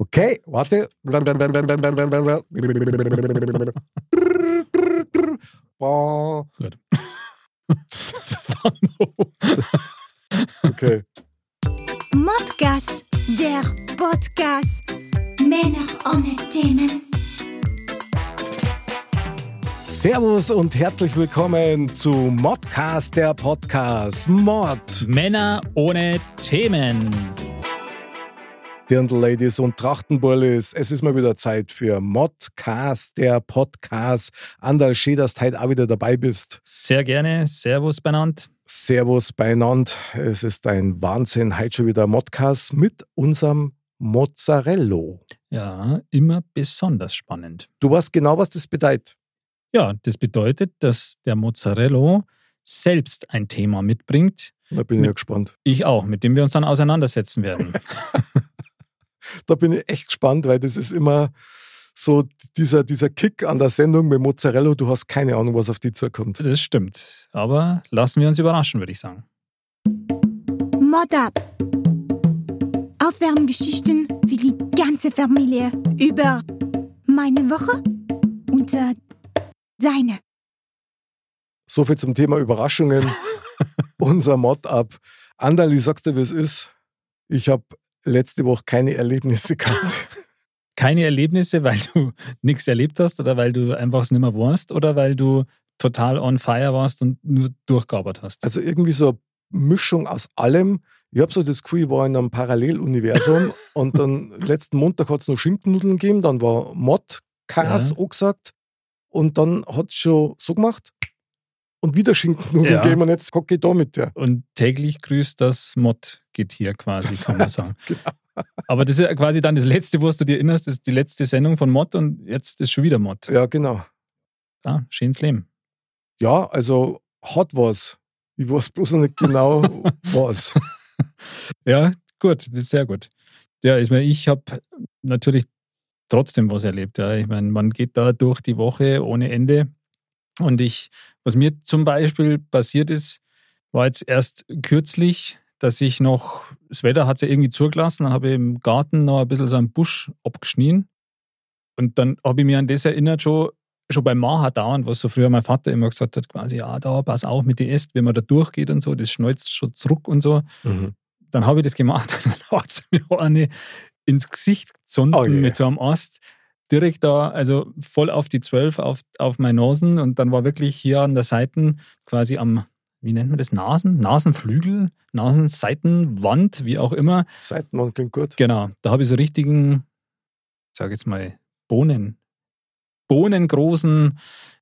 Okay, warte. Gut. Okay. Modcast, der Podcast. Männer ohne Themen. Servus und herzlich willkommen zu Modcast, der Podcast. Mod. Männer ohne Themen. Dirndl-Ladies und Trachtenbullis. Es ist mal wieder Zeit für Modcast, der Podcast. Andal, schön, dass du heute auch wieder dabei bist. Sehr gerne. Servus benannt. Servus beieinander. Es ist ein Wahnsinn. Heute schon wieder Modcast mit unserem Mozzarello. Ja, immer besonders spannend. Du weißt genau, was das bedeutet. Ja, das bedeutet, dass der Mozzarello selbst ein Thema mitbringt. Da bin ich ja gespannt. Ich auch, mit dem wir uns dann auseinandersetzen werden. Da bin ich echt gespannt, weil das ist immer so dieser, dieser Kick an der Sendung mit Mozzarella. Du hast keine Ahnung, was auf die zukommt. Das stimmt. Aber lassen wir uns überraschen, würde ich sagen. Mod ab. Aufwärmgeschichten für die ganze Familie über meine Woche und äh, deine. So viel zum Thema Überraschungen. Unser Mod-Up. Andali, sagst du, wie es ist? Ich habe letzte Woche keine Erlebnisse gehabt. Keine Erlebnisse, weil du nichts erlebt hast oder weil du einfach es nicht mehr warst oder weil du total on fire warst und nur durchgearbeitet hast. Also irgendwie so eine Mischung aus allem. Ich habe so das Gefühl, ich war in einem Paralleluniversum und dann letzten Montag hat es noch Schinkennudeln gegeben, dann war Mod-Kas Ja. angesagt und dann hat es schon so gemacht und wieder Schinkennudeln Ja. gegeben und jetzt hocke ich da mit dir. Und täglich grüßt das Mod-Getier quasi, kann man sagen. Genau. Aber das ist quasi dann das Letzte, wo du dir erinnerst, das ist die letzte Sendung von Mod und jetzt ist schon wieder Mod. Ja, genau. Ja, schönes Leben. Ja, also hat was. Ich weiß bloß noch nicht genau, was. Ja, gut, das ist sehr gut. Ja, ich meine, ich habe natürlich trotzdem was erlebt. Ja. Ich meine, man geht da durch die Woche ohne Ende. Und ich, was mir zum Beispiel passiert ist, war jetzt erst kürzlich, dass ich noch, das Wetter hat ja irgendwie zugelassen, dann habe ich im Garten noch ein bisschen so einen Busch abgeschnien. Und dann habe ich mich an das erinnert, schon, schon beim Maha dauernd, was so früher mein Vater immer gesagt hat, quasi, ja, da, pass auf mit den Ästen, wenn man da durchgeht und so, das schneuzt schon zurück und so Mhm. dann habe ich das gemacht und dann hat sie mir eine ins Gesicht gezogen Oh je. mit so einem Ast. Direkt da, also voll auf die 12 auf, auf meine Nasen und dann war wirklich hier an der Seite quasi am, wie nennt man das, Nasen? Nasenflügel, Nasenseitenwand, wie auch immer. Seitenmann klingt gut. Genau, da habe ich so richtigen, ich sage jetzt mal, Bohnen, bohnengroßen,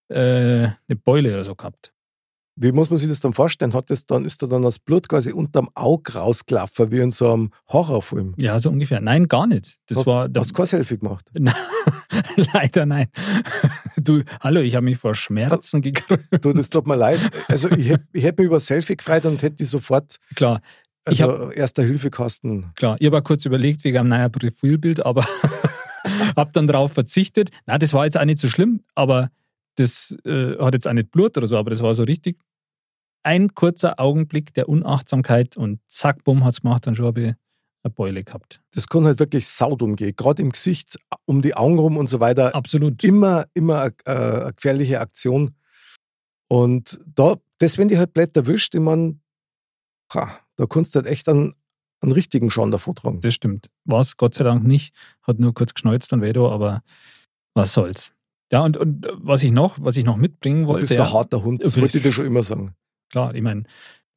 äh, eine Beule oder so gehabt. Wie muss man sich das dann vorstellen? Hat das dann, ist da dann das Blut quasi unterm Auge rausgelaufen, wie in so einem Horrorfilm? Ja, so ungefähr. Nein, gar nicht. Das hast, war, hast kein Selfie gemacht? Leider nein. Du, hallo, ich habe mich vor Schmerzen gekrümmt. Du, das tut mir leid. Also ich hätte hätt mich über Selfie gefreut und hätte die sofort, Klar, Ich also erster Hilfekasten. klar. Ich habe kurz überlegt wegen einem neuen Profilbild, aber habe dann darauf verzichtet. Na, das war jetzt auch nicht so schlimm, aber das äh, hat jetzt auch nicht Blut oder so, aber das war so richtig ein kurzer Augenblick der Unachtsamkeit und zack, bumm, hat es gemacht, dann schon habe ich eine Beule gehabt. Das kann halt wirklich saut umgehen. Gerade im Gesicht, um die Augen rum und so weiter. Absolut. Immer, immer eine, äh, eine gefährliche Aktion. Und da, das, wenn die halt blöd erwischt, ich mein, ha, da kannst du halt echt einen, einen richtigen Schaden davor tragen. Das stimmt. War es Gott sei Dank nicht. Hat nur kurz geschneuzt und weh da, aber was soll's. Ja, und, und was ich noch, was ich noch mitbringen Du wollte. bist ein harter Hund, das Du wollte ich dir schon immer sagen. Klar, ich meine,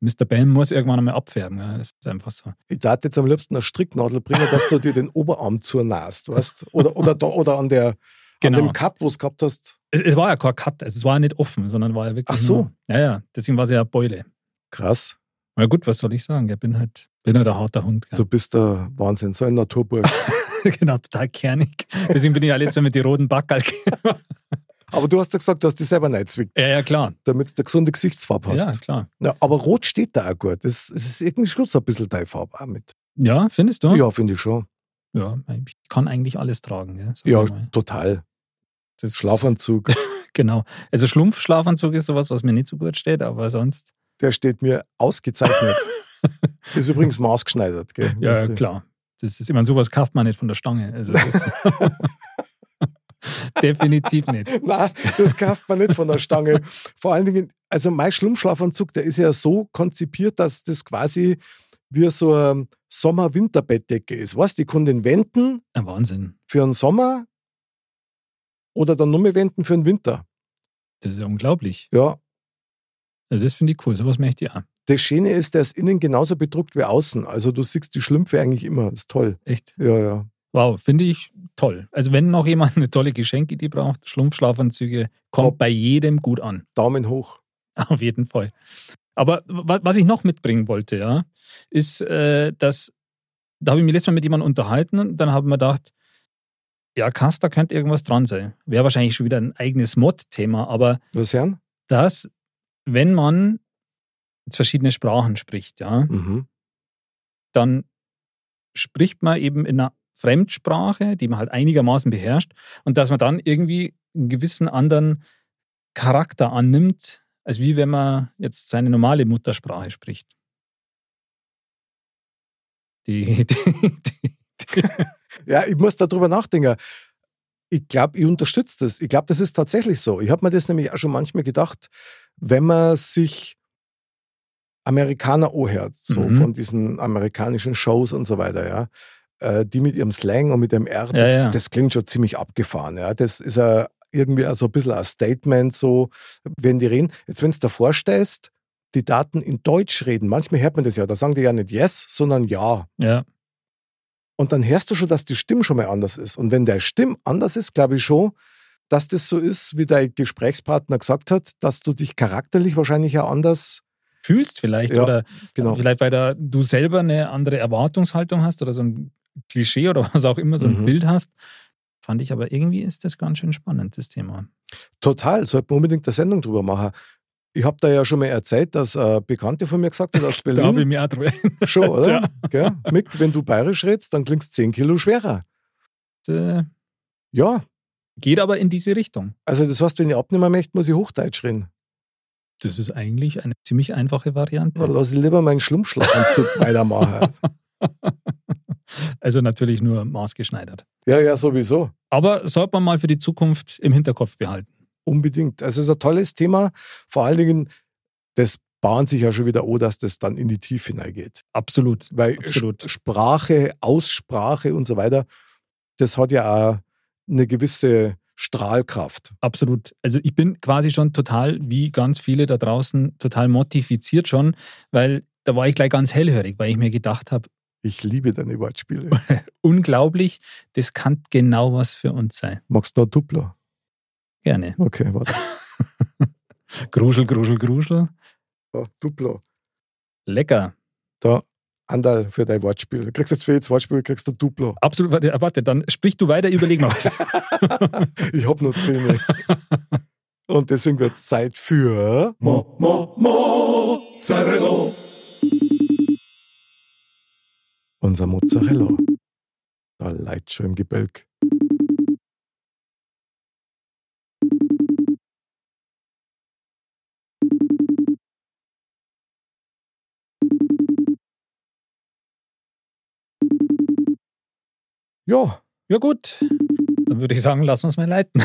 Mr. Bam muss irgendwann einmal abfärben. Ja. Das ist einfach so. Ich darf jetzt am liebsten eine Stricknadel bringen, dass du dir den Oberarm zurnahst, weißt Oder, oder, da, oder an, der, Genau. an dem Cut, wo es gehabt hast. Es, es war ja kein Cut, also es war ja nicht offen, sondern war ja wirklich. Ach so. Nur, ja, ja, deswegen war es ja eine Beule. Krass. Na gut, was soll ich sagen? Ich bin halt, bin halt ein harter Hund. Gell. Du bist der Wahnsinn, so ein Naturburg. genau, total kernig. Deswegen bin ich ja letztes Mal mit den roten Backerl. Aber du hast ja gesagt, du hast dich selber nicht zwickt, ja, ja, klar. damit du eine gesunde Gesichtsfarbe Ja, hast. klar. Ja, aber rot steht da auch gut. Es ist irgendwie Schluss ein bisschen deine Farbe auch mit. Ja, findest du? Ja, finde ich schon. Ja, ich kann eigentlich alles tragen. Gell? Ja, total. Das Schlafanzug, Genau. Also Schlumpfschlafanzug ist sowas, was mir nicht so gut steht, aber sonst. der steht mir ausgezeichnet. ist übrigens maßgeschneidert, gell? Ja, Richtig. klar. Das ist, ich meine, sowas kauft man nicht von der Stange. Also Definitiv nicht. Nein, das kauft man nicht von der Stange. Vor allen Dingen, also mein Schlummschlafanzug, der ist ja so konzipiert, dass das quasi wie so eine Sommer-Winter-Bettdecke ist. Was? Die kann den wenden. Ein Wahnsinn. Für den Sommer oder dann nur mehr wenden für den Winter. Das ist ja unglaublich. Ja. Also das finde ich cool. Sowas möchte ich auch. Das Schöne ist, der ist innen genauso bedruckt wie außen. Also du siehst die Schlümpfe eigentlich immer. Das ist toll. Echt? Ja, ja. Wow, finde ich toll. Also wenn noch jemand eine tolle Geschenkidee braucht, Schlumpfschlafanzüge, kommt Top. bei jedem gut an. Daumen hoch. Auf jeden Fall. Aber wa- was ich noch mitbringen wollte, ja, ist, äh, dass da habe ich mich letztes Mal mit jemandem unterhalten und dann haben wir gedacht, ja, krass, da könnte irgendwas dran sein. Wäre wahrscheinlich schon wieder ein eigenes Mod-Thema, aber Was dass, wenn man jetzt verschiedene Sprachen spricht, ja, Mhm. dann spricht man eben in einer Fremdsprache, die man halt einigermaßen beherrscht, und dass man dann irgendwie einen gewissen anderen Charakter annimmt, als wie wenn man jetzt seine normale Muttersprache spricht. Die, die, die, Ja, ich muss darüber nachdenken. Ich glaube, ich unterstütze das. Ich glaube, das ist tatsächlich so. Ich habe mir das nämlich auch schon manchmal gedacht, wenn man sich Amerikaner anhört, so Mhm. von diesen amerikanischen Shows und so weiter, ja, äh, die mit ihrem Slang und mit dem R, Ja, das, ja. das klingt schon ziemlich abgefahren. Ja. Das ist ja irgendwie also ein bisschen ein Statement, so, wenn die reden. Jetzt, wenn du davor stehst, die Daten in Deutsch reden, manchmal hört man das ja, da sagen die ja nicht yes, sondern ja. ja, Und dann hörst du schon, dass die Stimme schon mal anders ist. Und wenn der Stimme anders ist, glaube ich schon, dass das so ist, wie dein Gesprächspartner gesagt hat, dass du dich charakterlich wahrscheinlich auch anders, fühlst vielleicht Ja, oder genau. vielleicht, weil da du selber eine andere Erwartungshaltung hast oder so ein Klischee oder was auch immer, so ein Mhm. Bild hast. Fand ich aber irgendwie ist das ganz schön spannend, das Thema. Total, sollte man unbedingt eine Sendung drüber machen. Ich habe da ja schon mal erzählt, dass eine Bekannte von mir gesagt hat aus Da habe ich Berlin, mir auch drüber. schon, oder? Ja. Mick, wenn du bayerisch redest, dann klingst 10 Kilo schwerer. Äh, Ja, Geht aber in diese Richtung. also das heißt, wenn ich abnehmen möchte, muss ich Hochdeutsch reden. Das ist eigentlich eine ziemlich einfache Dann Variante. lass ich lieber meinen Schlummschlaganzug weitermachen. Also natürlich nur maßgeschneidert. Ja, ja, sowieso. Aber sollte man mal für die Zukunft im Hinterkopf behalten. Unbedingt. Also es ist ein tolles Thema. Vor allen Dingen, das bahnt sich ja schon wieder an, dass das dann in die Tiefe hineingeht. Absolut. Weil Absolut. Sprache, Aussprache und so weiter, das hat ja auch eine gewisse Strahlkraft. Absolut. Also ich bin quasi schon total, wie ganz viele da draußen, total motiviziert schon, weil da war ich gleich ganz hellhörig, weil ich mir gedacht habe, Ich liebe deine Wortspiele. unglaublich, das kann genau was für uns sein. Magst du noch Duplo? Gerne. Okay, warte. Gruschel, gruschel, gruschel. Ja, Duplo. Lecker. Da, Andal für dein Wortspiel. Du kriegst jetzt für jedes Wortspiel kriegst du Duplo. Absolut. Warte, warte, dann sprich du weiter, überleg mal was. Ich hab noch Zähne. Und deswegen wird es Zeit für Mo, Mo, Mozzarella. Unser Mozzarella. Da leidet schon im Gebälk. Ja, Ja gut, dann würde ich sagen, lass uns mal leiten.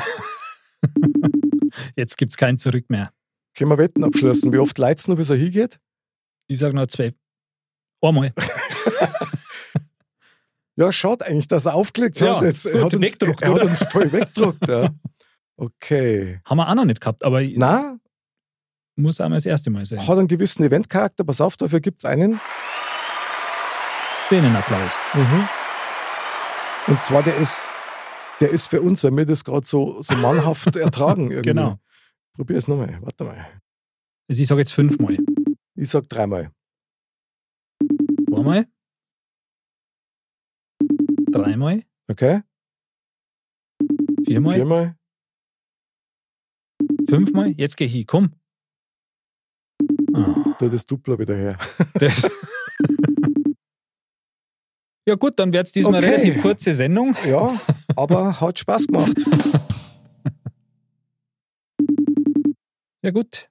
Jetzt gibt es kein Zurück mehr. können wir Wetten abschließen. Wie oft leid's noch, bis er hingeht? Ich sage noch zwei. Einmal. Ja, schaut eigentlich, dass er aufgelegt Ja, hat. Jetzt, er, gut, hat uns, er hat uns voll weggedruckt. Ja. Okay. Haben wir auch noch nicht gehabt, aber Na, muss einmal das erste Mal sein. hat einen gewissen Eventcharakter. Pass auf, dafür gibt es einen. Szenenapplaus. Mhm. Und zwar, der ist, der ist für uns, weil wir das gerade so, so mannhaft ertragen. Irgendwie. Genau. Probier es nochmal. Warte mal. Also ich sage jetzt fünfmal. Ich sag dreimal. Einmal. Dreimal. Okay? Viermal. Viermal. Fünfmal. Jetzt geh ich hin. Komm. Da das Duplo wieder her. das. ja gut, dann wird es diesmal Okay. relativ kurze Sendung. Ja, aber hat Spaß gemacht. Ja gut.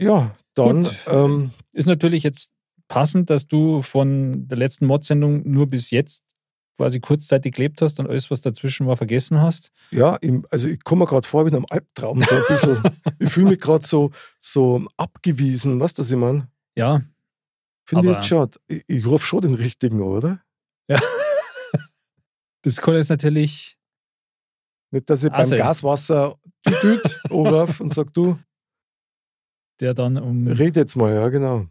Ja, dann Gut. ähm, Ist natürlich jetzt passend, dass du von der letzten Mod-Sendung nur bis jetzt quasi kurzzeitig gelebt hast und alles, was dazwischen war, vergessen hast? Ja, im, also ich komme mir gerade vor wie in einem Albtraum. So ein bisschen, ich fühle mich gerade so, so abgewiesen, weißt du, was ich meine? Ja. Finde ich jetzt schon. Ich, ich rufe schon den richtigen, oder? Ja. Das kann jetzt natürlich. Nicht, dass ich Also- beim Gaswasser düt anrufe und sag, du, Der dann um. red jetzt mal, ja, genau.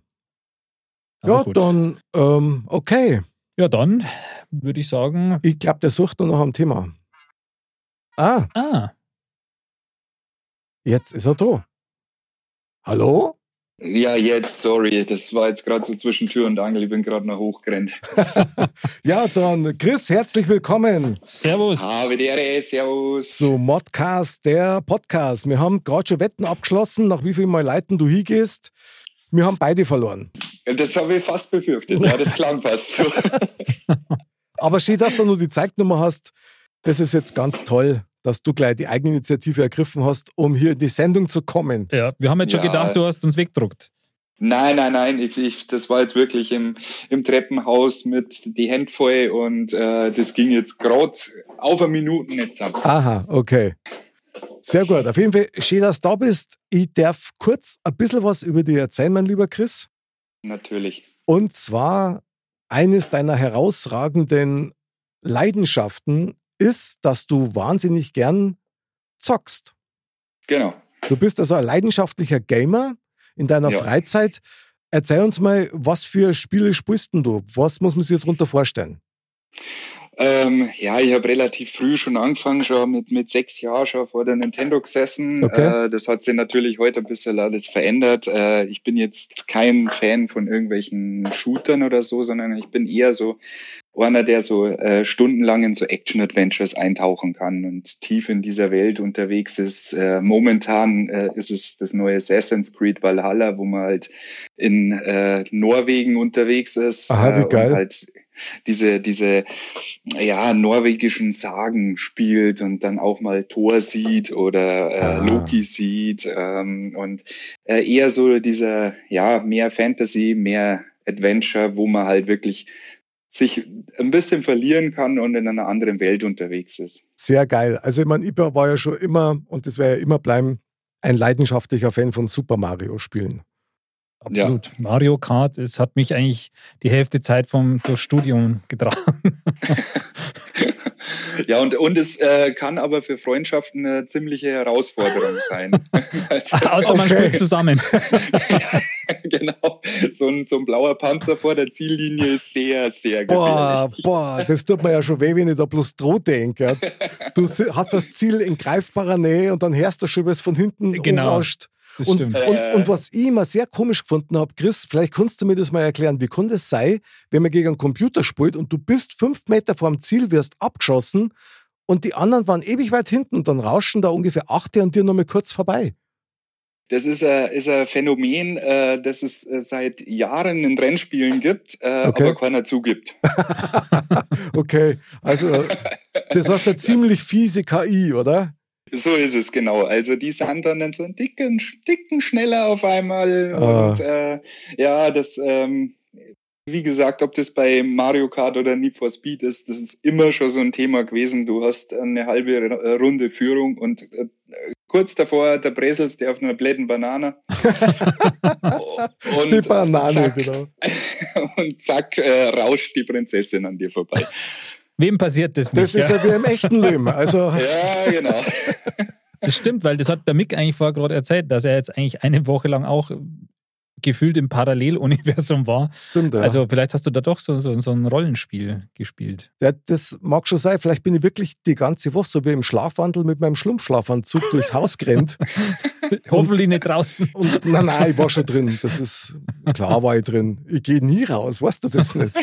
Aber ja, gut. dann, ähm, okay. Ja, dann würde ich sagen. Ich glaube, der sucht nur noch am Thema. Ah, Ah, jetzt ist er da. Hallo? Ja, jetzt, sorry, das war jetzt gerade so zwischen Tür und Angel, ich bin gerade noch hochgerannt. Ja, dann, Chris, herzlich willkommen Servus. Habe die Ehre, servus. zu Modcast, der Podcast. Wir haben gerade schon Wetten abgeschlossen, nach wie vielen Mal Leiten du hingehst. Wir haben beide verloren. Das habe ich fast befürchtet, ja, das klang fast so. Aber schön, dass du nur die Zeignummer hast. Das ist jetzt ganz toll, dass du gleich die Eigeninitiative ergriffen hast, um hier in die Sendung zu kommen. Ja, wir haben jetzt schon Ja. gedacht, du hast uns weggedruckt. Nein, nein, nein, ich, ich, das war jetzt wirklich im, im Treppenhaus mit die Hände voll und äh, das ging jetzt gerade auf eine Minute nicht ab. Aha, okay. Sehr gut. Auf jeden Fall schön, dass du da bist. Ich darf kurz ein bisschen was über dich erzählen, mein lieber Chris. Natürlich. Und zwar eines deiner herausragenden Leidenschaften ist, dass du wahnsinnig gern zockst. Genau. Du bist also ein leidenschaftlicher Gamer in deiner Ja. Freizeit. Erzähl uns mal, was für Spiele spielst du? Was muss man sich darunter vorstellen? Ähm, ja, ich habe relativ früh schon angefangen, schon mit, mit sechs Jahren schon vor der Nintendo gesessen. Okay. Äh, das hat sich natürlich heute ein bisschen alles verändert. Äh, ich bin jetzt kein Fan von irgendwelchen Shootern oder so, sondern ich bin eher so einer, der so äh, stundenlang in so Action-Adventures eintauchen kann und tief in dieser Welt unterwegs ist. Äh, momentan äh, ist es das neue Assassin's Creed Valhalla, wo man halt in äh, Norwegen unterwegs ist. Aha, wie äh, geil. Halt diese, diese ja, norwegischen Sagen spielt und dann auch mal Thor sieht oder äh, Ah. Loki sieht ähm, und äh, eher so dieser, ja, mehr Fantasy, mehr Adventure, wo man halt wirklich sich ein bisschen verlieren kann und in einer anderen Welt unterwegs ist. Sehr geil. Also, ich meine, ich war ja schon immer, und das werde ja immer bleiben, ein leidenschaftlicher Fan von Super Mario-Spielen. Absolut. Mario Kart, es hat mich eigentlich die Hälfte Zeit vom durchs Studium getragen. Ja, und, und es äh, kann aber für Freundschaften eine ziemliche Herausforderung sein. also, Außer man Okay. spielt zusammen. genau, so ein, so ein blauer Panzer vor der Ziellinie ist sehr, sehr Boah, gefährlich. boah, das tut mir ja schon weh, wenn ich da bloß droh denke. Du hast das Ziel in greifbarer Nähe und dann hörst du schon, was von hinten Genau. umrauscht. Das Und, stimmt. Äh. und, und was ich immer sehr komisch gefunden habe, Chris, vielleicht kannst du mir das mal erklären, wie kann das sein, wenn man gegen einen Computer spielt und du bist fünf Meter vorm Ziel, wirst abgeschossen und die anderen waren ewig weit hinten und dann rauschen da ungefähr acht an dir noch mal kurz vorbei. Das ist ein, ist ein Phänomen, äh, das es äh, seit Jahren in Rennspielen gibt, äh, Okay. aber keiner zugibt. Okay, also das heißt eine ziemlich fiese KI, oder? So ist es genau. Also die sind dann so einen dicken, dicken schneller auf einmal. Ah. Und äh, ja, das, ähm, wie gesagt, ob das bei Mario Kart oder Need for Speed ist, das ist immer schon so ein Thema gewesen. Du hast eine halbe R- Runde Führung und äh, kurz davor der Bresels, der auf einer bläden Banane. und Die Banane, zack, genau. Und zack, äh, rauscht die Prinzessin an dir vorbei. Wem passiert das nicht? Das ist ja wie im echten Leben. Also Ja, genau. Das stimmt, weil das hat der Mick eigentlich vorher gerade erzählt, dass er jetzt eigentlich eine Woche lang auch gefühlt im Paralleluniversum war. stimmt, ja. Also vielleicht hast du da doch so, so, so ein Rollenspiel gespielt. Ja, das mag schon sein. Vielleicht bin ich wirklich die ganze Woche so wie im Schlafwandel mit meinem Schlumpfschlafanzug durchs Haus gerannt. Hoffentlich nicht draußen. Und nein, nein, ich war schon drin. Das ist klar, war ich drin. Ich gehe nie raus, weißt du das nicht?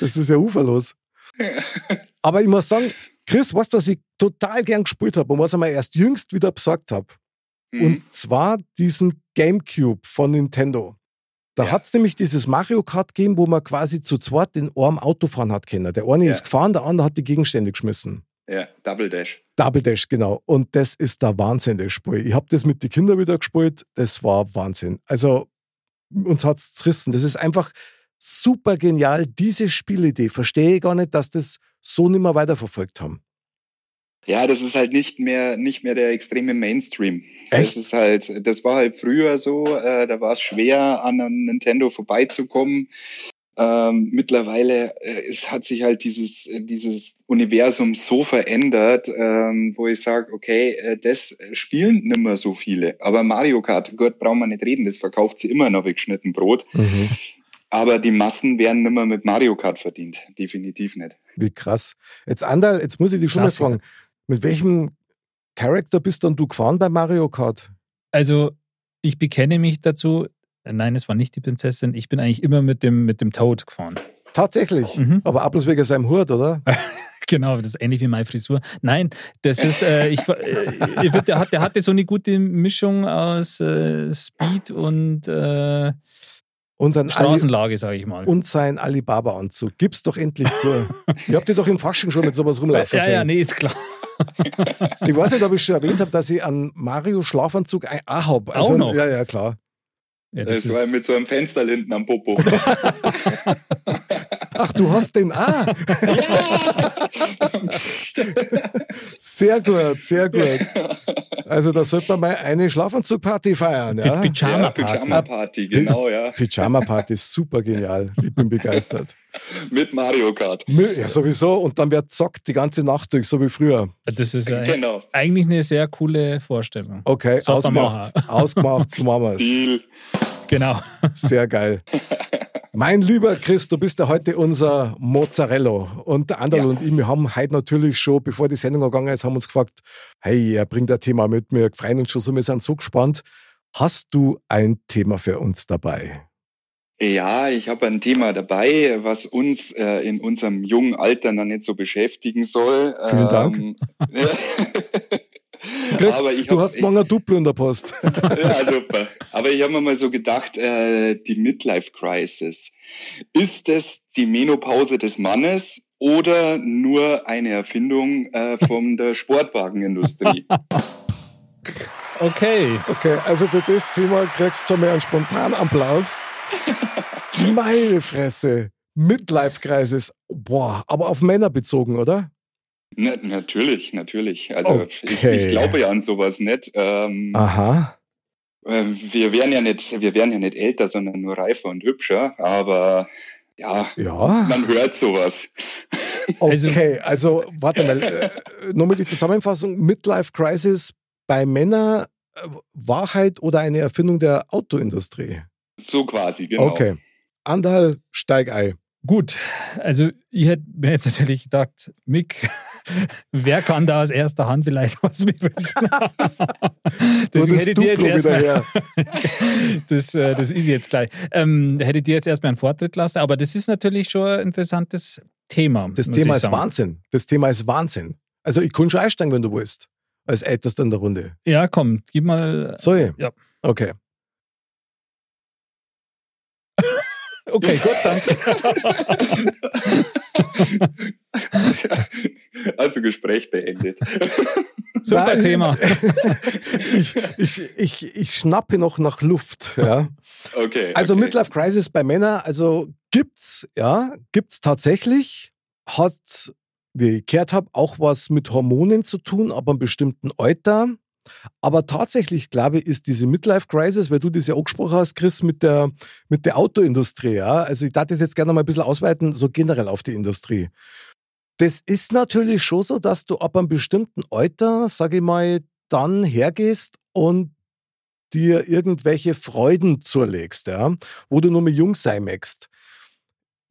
Das ist ja uferlos. Aber ich muss sagen, Chris, weißt du, was ich total gern gespielt habe und was ich mir erst jüngst wieder besorgt habe? Mhm. Und zwar diesen Gamecube von Nintendo. Da Ja. hat es nämlich dieses Mario Kart gegeben, wo man quasi zu zweit in einem Auto fahren hat können. Der eine Ja. ist gefahren, der andere hat die Gegenstände geschmissen. Ja, Double Dash. Double Dash, genau. Und das ist der Wahnsinn, das Spiel. Ich habe das mit den Kindern wieder gespielt. Das war Wahnsinn. Also, uns hat's zerrissen. Das ist einfach super genial. Diese Spielidee verstehe ich gar nicht, dass das so nicht mehr weiterverfolgt haben. Ja, das ist halt nicht mehr nicht mehr der extreme Mainstream. Echt? Das ist halt, das war halt früher so. Äh, da war es schwer, an einem Nintendo vorbeizukommen. Ähm, mittlerweile äh, es hat sich halt dieses dieses Universum so verändert, ähm, wo ich sage, okay, äh, das spielen nimmer so viele. Aber Mario Kart, Gott, brauchen wir nicht reden, das verkauft sie immer noch wie geschnitten Brot. Mhm. Aber die Massen werden nimmer mit Mario Kart verdient, definitiv nicht. Wie krass. Jetzt Andal, jetzt muss ich dich schon mal fragen, mit welchem Charakter bist dann du gefahren bei Mario Kart? Also, ich bekenne mich dazu. Nein, es war nicht die Prinzessin. Ich bin eigentlich immer mit dem, mit dem Toad gefahren. Tatsächlich. Mhm. Aber ab bloß wegen seinem Hut, oder? Genau, das ist ähnlich wie meine Frisur. Nein, das ist, äh, ich, äh, der, hat, der hatte so eine gute Mischung aus äh, Speed und äh, Und Straßenlage, sage ich mal. und sein Alibaba-Anzug. Gib's doch endlich zu. Ihr habt ihr doch im Fasching schon mit sowas rumlaufen ja, ja, sehen. nee, ist klar. Ich weiß nicht, ob ich schon erwähnt habe, dass ich einen Mario-Schlafanzug ein- auch habe. Auch noch? Ja, ja, klar. Ja, Das, das war ist, mit so einem Fenster hinten am Popo. Ach, du hast den auch. Sehr gut, sehr gut. Also da sollte man mal eine Schlafanzugparty feiern. Ja? Pyjama-Party. Pyjama-Party, genau, ja. Pyjama-Party ist super genial. Ich bin begeistert. Mit Mario Kart. Ja, sowieso. Und dann wird zockt die ganze Nacht durch, so wie früher. das ist ja Genau. eigentlich eine sehr coole Vorstellung. Okay, man ausgemacht. Ausgemacht, so machen wir's. Deal. Genau. Sehr geil. Mein lieber Chris, du bist ja heute unser Mozzarella. Und der Anderl Ja. und ich, wir haben heute natürlich schon, bevor die Sendung gegangen ist, haben uns gefragt, hey, er bringt ein Thema mit, wir freuen uns schon so, wir sind so gespannt. Hast du ein Thema für uns dabei? Ja, ich habe ein Thema dabei, was uns äh, in unserem jungen Alter noch nicht so beschäftigen soll. Vielen Dank. Kriegst, aber ich du hab- hast morgen ein Duplo in der Post. ja, super. Aber ich habe mir mal so gedacht, äh, die Midlife Crisis. Ist es die Menopause des Mannes oder nur eine Erfindung äh, von der Sportwagenindustrie? Okay. Okay, also für das Thema kriegst du schon mal einen spontanen Applaus. Meine Fresse. Midlife-Crisis. Boah, aber auf Männer bezogen, oder? Na, natürlich, natürlich. Also ich, Okay. ich glaube ja an sowas nicht. Ähm, Aha. äh, wir werden ja nicht, wir werden ja nicht älter, sondern nur reifer und hübscher. Aber ja, Ja. man hört sowas. Also- Okay, also, warte mal. Äh, Nochmal die Zusammenfassung. Midlife Crisis bei Männern, äh, Wahrheit oder eine Erfindung der Autoindustrie? So quasi, genau. Okay. Andal, steig ein. Gut, also ich hätte mir jetzt natürlich gedacht, Mick, wer kann da aus erster Hand vielleicht was berichten? Deswegen das hätte ich dir jetzt erstmal, das, äh, das ist jetzt gleich, ähm, hätte ich dir jetzt erstmal einen Vortritt lassen, aber das ist natürlich schon ein interessantes Thema. Das Thema ist sagen. Wahnsinn. Das Thema ist Wahnsinn. Also, ich kann schon einsteigen, wenn du willst. Als Ältester in der Runde. Ja, komm, gib mal. Ich? Ja. Okay. Okay, gut, danke. also Gespräch beendet. Super Nein, Thema. ich, ich, ich, ich schnappe noch nach Luft. Ja. Okay. Also okay. Midlife Crisis bei Männern, also gibt's, ja, gibt's tatsächlich, hat, wie ich gehört habe, auch was mit Hormonen zu tun, aber einem bestimmten Alter. Aber tatsächlich, glaube ich, ist diese Midlife Crisis, weil du das ja angesprochen hast, Chris, mit der, mit der Autoindustrie, ja. Also ich darf das jetzt gerne mal ein bisschen ausweiten, so generell auf die Industrie. Das ist natürlich schon so, dass du ab einem bestimmten Alter, sage ich mal, dann hergehst und dir irgendwelche Freuden zulegst, ja, wo du nur mehr jung sein möchtest.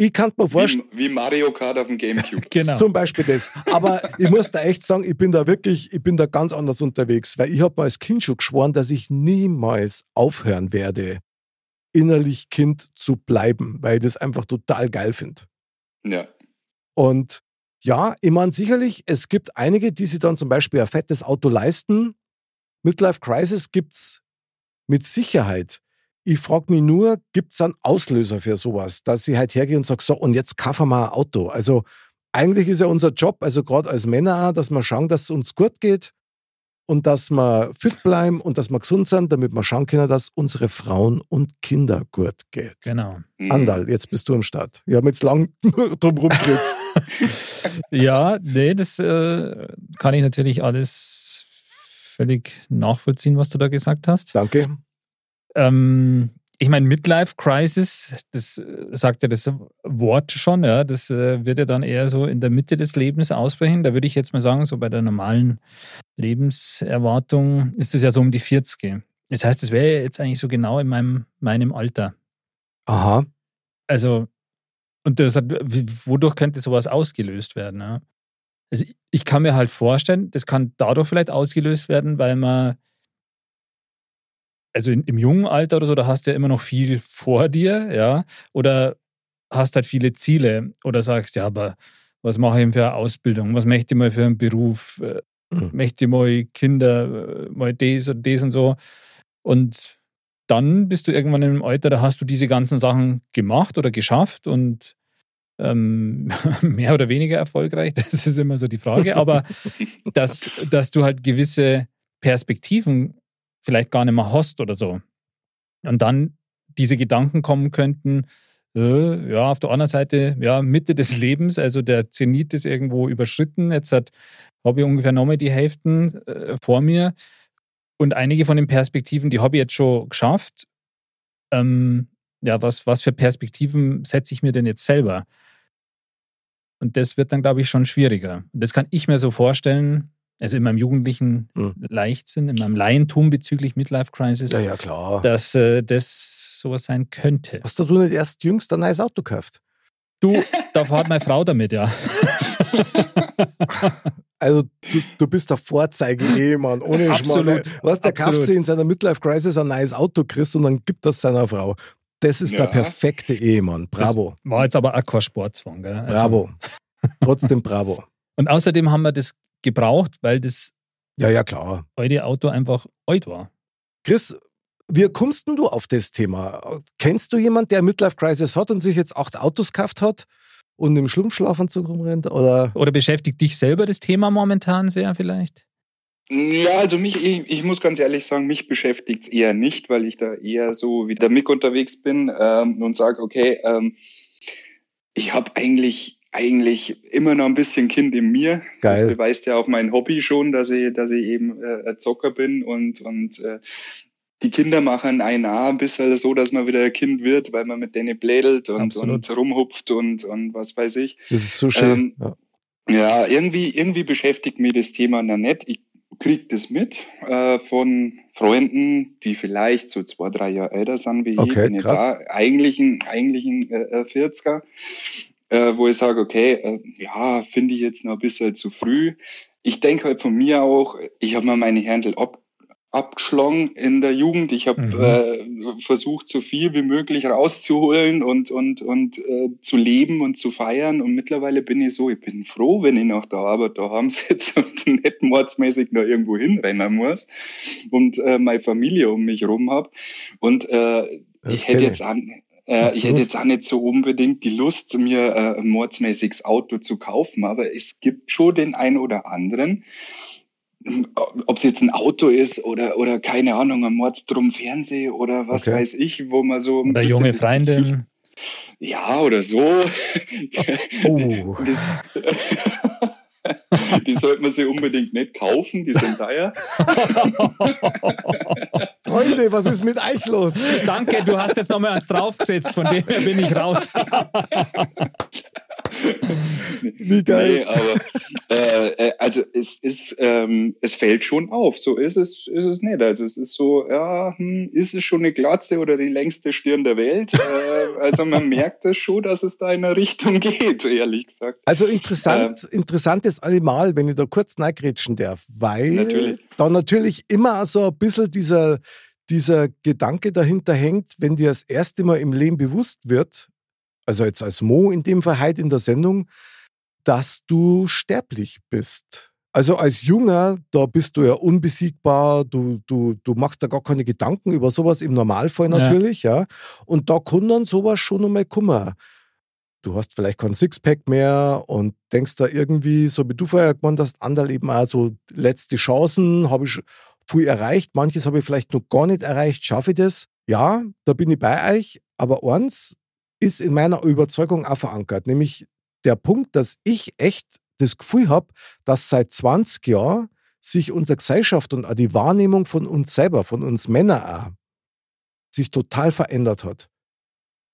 Ich kann mir vorstellen, wie, wie Mario Kart auf dem Gamecube. Genau. zum Beispiel das. Aber ich muss da echt sagen, ich bin da wirklich, ich bin da ganz anders unterwegs, weil ich habe mir als Kind schon geschworen, dass ich niemals aufhören werde, innerlich Kind zu bleiben, weil ich das einfach total geil finde. Ja. Und ja, ich meine sicherlich, es gibt einige, die sich dann zum Beispiel ein fettes Auto leisten. Midlife Crisis gibt's mit Sicherheit. Ich frage mich nur, gibt es einen Auslöser für sowas, dass ich halt hergehe und sage, so, und jetzt kaufen wir ein Auto. Also eigentlich ist ja unser Job, also gerade als Männer, auch, dass wir schauen, dass es uns gut geht. und dass wir fit bleiben und dass wir gesund sind, damit wir schauen können, dass unsere Frauen und Kinder gut geht. Genau. Mhm. Andal, jetzt bist du am Start. Wir haben jetzt lang drum rumgeredet. Ja, nee, das äh, kann ich natürlich alles völlig nachvollziehen, was du da gesagt hast. Danke. Ähm, ich meine, Midlife Crisis, das äh, sagt ja das Wort schon, ja, das äh, wird ja dann eher so in der Mitte des Lebens ausbrechen. Da würde ich jetzt mal sagen, so bei der normalen Lebenserwartung ist es ja so um die 40. Das heißt, es wäre jetzt eigentlich so genau in meinem, meinem Alter. Aha. Also, und das hat, wodurch könnte sowas ausgelöst werden? Ja? Also, ich kann mir halt vorstellen, das kann dadurch vielleicht ausgelöst werden, weil man, also in, im jungen Alter oder so, da hast du ja immer noch viel vor dir, ja, oder hast halt viele Ziele oder sagst, ja, aber was mache ich denn für eine Ausbildung? Was möchte ich mal für einen Beruf? Äh, Mhm. Möchte ich mal Kinder, äh, mal das und das und so. Und dann bist du irgendwann in einem Alter, da hast du diese ganzen Sachen gemacht oder geschafft und ähm, mehr oder weniger erfolgreich, das ist immer so die Frage, aber dass, dass du halt gewisse Perspektiven vielleicht gar nicht mehr hast oder so. Und dann diese Gedanken kommen könnten, äh, ja, auf der anderen Seite, ja, Mitte des Lebens, also der Zenit ist irgendwo überschritten, jetzt habe ich ungefähr nochmal die Hälften äh, vor mir und einige von den Perspektiven, die habe ich jetzt schon geschafft. Ähm, ja, was, was für Perspektiven setze ich mir denn jetzt selber? Und das wird dann, glaube ich, schon schwieriger. Das kann ich mir so vorstellen, also in meinem jugendlichen Mhm. Leichtsinn, in meinem Laientum bezüglich Midlife Crisis, Ja, ja, klar. dass äh, das sowas sein könnte. Hast du nicht erst jüngst ein neues Auto gekauft? Du, da fahrt meine Frau damit, ja. Also du, du bist der Vorzeige-Ehemann, ohne Absolut, Schmarrn. Was, der kauft absolut. sich in seiner Midlife-Crisis ein neues Auto, Chris, und dann gibt das seiner Frau. Das ist der Ja. perfekte Ehemann. Bravo, War jetzt aber auch kein Sportzwang. Gell? Also- bravo. Trotzdem bravo. Und außerdem haben wir das gebraucht, weil das Ja, ja, klar. alte Auto einfach alt war. Chris, wie kommst denn du auf das Thema? Kennst du jemanden, der Midlife-Crisis hat und sich jetzt acht Autos gekauft hat und im Schlumpfschlafanzug rumrennt? Oder? Oder beschäftigt dich selber das Thema momentan sehr vielleicht? Ja, also mich, ich, ich muss ganz ehrlich sagen, mich beschäftigt's eher nicht, weil ich da eher so wie der Mick unterwegs bin ähm, und sage, okay, ähm, ich habe eigentlich eigentlich immer noch ein bisschen Kind in mir. Das Geil. beweist ja auch mein Hobby schon, dass ich, dass ich eben äh, ein Zocker bin und, und äh, die Kinder machen einen auch ein bisschen so, dass man wieder ein Kind wird, weil man mit denen blädelt und, Absolut. und rumhupft und, und was weiß ich. Das ist so schön. Ähm, ja. Ja, irgendwie, irgendwie beschäftigt mich das Thema noch nicht. Ich krieg das mit äh, von Freunden, die vielleicht so zwei, drei Jahre älter sind wie ich. Okay, Ich bin jetzt krass. auch eigentlich ein, eigentlich ein äh, äh, 40er, äh, wo ich sage, okay, äh, ja, finde ich jetzt noch ein bisschen zu früh. Ich denke halt von mir auch, ich habe mal meine Handel ab, abgeschlagen in der Jugend. Ich habe Mhm. äh, versucht, so viel wie möglich rauszuholen und, und, und äh, zu leben und zu feiern. Und mittlerweile bin ich so, ich bin froh, wenn ich nach der Arbeit daheim sitze und nicht mordsmäßig noch irgendwo hinrennen muss und äh, meine Familie um mich rum habe. Und äh, Das ich hätte jetzt an, äh, ich hätte jetzt auch nicht so unbedingt die Lust, mir äh, ein mordsmäßiges Auto zu kaufen, aber es gibt schon den einen oder anderen, ob es jetzt ein Auto ist oder, oder keine Ahnung, ein Mordstrom Fernseh oder was Okay. weiß ich, wo man so ein Oder junge Freundin. Ja, oder so. Oh. Das, die sollte man sich unbedingt nicht kaufen, die sind teuer. Freunde, was ist mit euch los? Danke, du hast jetzt nochmal eins draufgesetzt, von dem her bin ich raus. Wie geil. Nee, aber äh, äh, also es ist, ähm, es fällt schon auf. So ist es, ist es nicht. Also es ist so, ja, hm, ist es schon eine Glatze oder die längste Stirn der Welt? äh, also man merkt es schon, dass es da in eine Richtung geht, ehrlich gesagt. Also interessant, interessant ist allemal, wenn ich da kurz reingrätschen darf, weil Natürlich. da natürlich immer so ein bisschen dieser, dieser Gedanke dahinter hängt, wenn dir das erste Mal im Leben bewusst wird, also jetzt als Mo in dem Fall heute in der Sendung, dass du sterblich bist. Also als Junger, da bist du ja unbesiegbar, du, du, du machst da gar keine Gedanken über sowas im Normalfall Ja. natürlich, ja. Und da kann dann sowas schon einmal kommen. du hast vielleicht kein Sixpack mehr und denkst da irgendwie, so wie du vorher gemeint hast, anderl eben auch so letzte Chancen, habe ich viel erreicht, manches habe ich vielleicht noch gar nicht erreicht, schaffe ich das? Ja, da bin ich bei euch, aber eins ist in meiner Überzeugung auch verankert, nämlich der Punkt, dass ich echt das Gefühl habe, dass seit 20 Jahren sich unsere Gesellschaft und auch die Wahrnehmung von uns selber, von uns Männern auch, sich total verändert hat.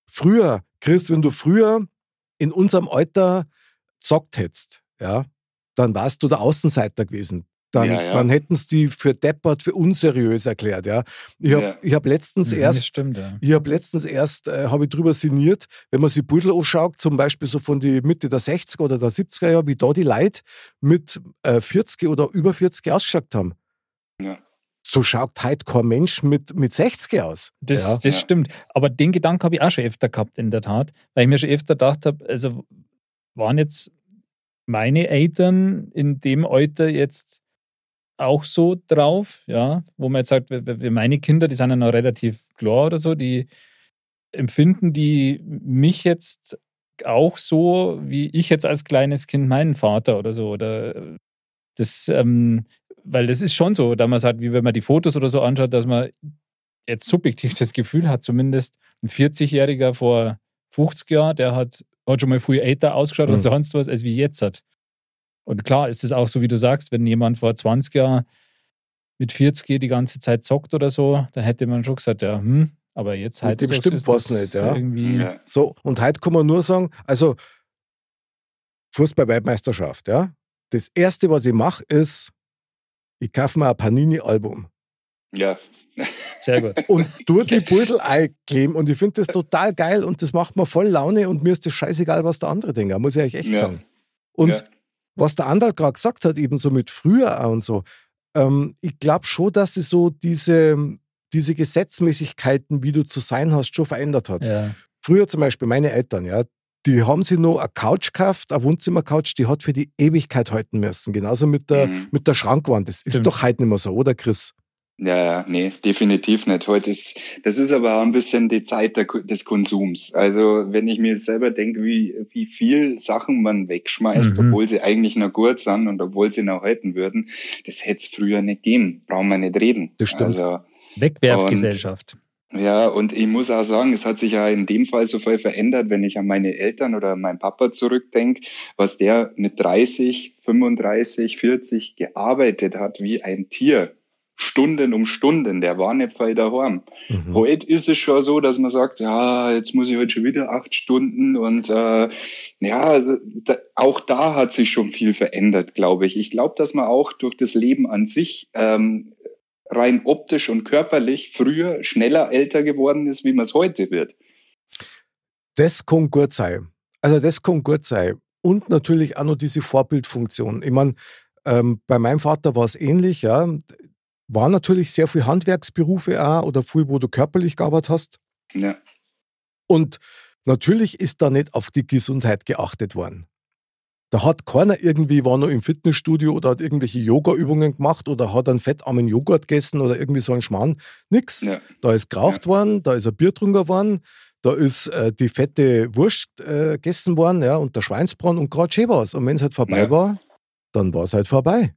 Früher, Chris, wenn du früher in unserem Alter zockt hättest, ja, dann warst du der Außenseiter gewesen. Dann, ja, ja. dann hätten sie die für deppert, für unseriös erklärt. Ja. Ich habe ja. hab letztens ja, erst, stimmt, ja. ich habe letztens erst, äh, habe ich drüber sinniert, wenn man sich Beutel anschaut, zum Beispiel so von die Mitte der 60er oder der 70er Jahre, wie da die Leute mit äh, 40 oder über 40 ausgeschaut haben. Ja so schaut heute kein Mensch mit, mit 60 aus. Das, ja. das stimmt. Aber den Gedanken habe ich auch schon öfter gehabt, in der Tat. Weil ich mir schon öfter gedacht habe, also waren jetzt meine Eltern in dem Alter jetzt auch so drauf, ja, wo man jetzt sagt, meine Kinder, die sind ja noch relativ klar oder so, die empfinden die mich jetzt auch so, wie ich jetzt als kleines Kind meinen Vater oder so. Oder das ähm, weil das ist schon so, da man sagt, wie wenn man die Fotos oder so anschaut, dass man jetzt subjektiv das Gefühl hat, zumindest ein 40-Jähriger vor 50 Jahren, der hat, hat schon mal viel älter ausgeschaut mhm. und sonst was, als wie jetzt hat. Und klar ist es auch so, wie du sagst, wenn jemand vor 20 Jahren mit 40 die ganze Zeit zockt oder so, dann hätte man schon gesagt, ja, hm, aber jetzt halt. Dem stimmt was nicht, ja. ja. So, und heute kann man nur sagen, also Fußball-Weltmeisterschaft, ja. Das erste, was ich mache, ist ich kaufe mir ein Panini-Album. Ja. Sehr gut. Und durch die Beutel einkleben und ich finde das total geil und das macht mir voll Laune und mir ist das scheißegal, was der andere denkt, muss ich euch echt ja. sagen. Und ja. Was der Andal gerade gesagt hat, eben so mit früher auch und so, ähm, ich glaube schon, dass sie so diese, diese Gesetzmäßigkeiten, wie du zu sein hast, schon verändert hat. Ja. Früher zum Beispiel meine Eltern, ja, die haben sich noch eine Couch gekauft, eine Wohnzimmercouch, die hat für die Ewigkeit halten müssen. Genauso mit der, mhm. mit der Schrankwand. Das ist Stimmt. doch heute nicht mehr so, oder Chris? Ja, ja, nee, definitiv nicht. Heute ist, das ist aber auch ein bisschen die Zeit der, des Konsums. Also, wenn ich mir selber denke, wie, wie viel Sachen man wegschmeißt, mhm. obwohl sie eigentlich noch gut sind und obwohl sie noch halten würden, das hätte es früher nicht gegeben. Brauchen wir nicht reden. Das stimmt. Also, Wegwerfgesellschaft. Ja, und ich muss auch sagen, es hat sich ja in dem Fall so viel verändert, wenn ich an meine Eltern oder meinen Papa zurückdenke, was der mit 30, 35, 40 gearbeitet hat wie ein Tier. Stunden um Stunden, der war nicht voll daheim. Mhm. Heute ist es schon so, dass man sagt, ja, jetzt muss ich heute schon wieder acht Stunden und äh, ja, da, auch da hat sich schon viel verändert, glaube ich. Ich glaube, dass man auch durch das Leben an sich ähm, rein optisch und körperlich früher schneller älter geworden ist, wie man es heute wird. Das kann gut sein. Also das kann gut sein. Und natürlich auch noch diese Vorbildfunktion. Ich meine, ähm, bei meinem Vater war es ähnlich, ja. War natürlich sehr viel Handwerksberufe auch oder viel, wo du körperlich gearbeitet hast. Ja. Und natürlich ist da nicht auf die Gesundheit geachtet worden. Da hat keiner irgendwie, war noch im Fitnessstudio oder hat irgendwelche Yoga-Übungen gemacht oder hat einen fettarmen Joghurt gegessen oder irgendwie so einen Schmarrn. Nix. Ja. Da ist geraucht ja. worden, da ist ein Bier drunter worden, da ist äh, die fette Wurst äh, gegessen worden ja, und der Schweinsbraten und gerade schön war's. Und wenn es halt vorbei ja. war, dann war es halt vorbei.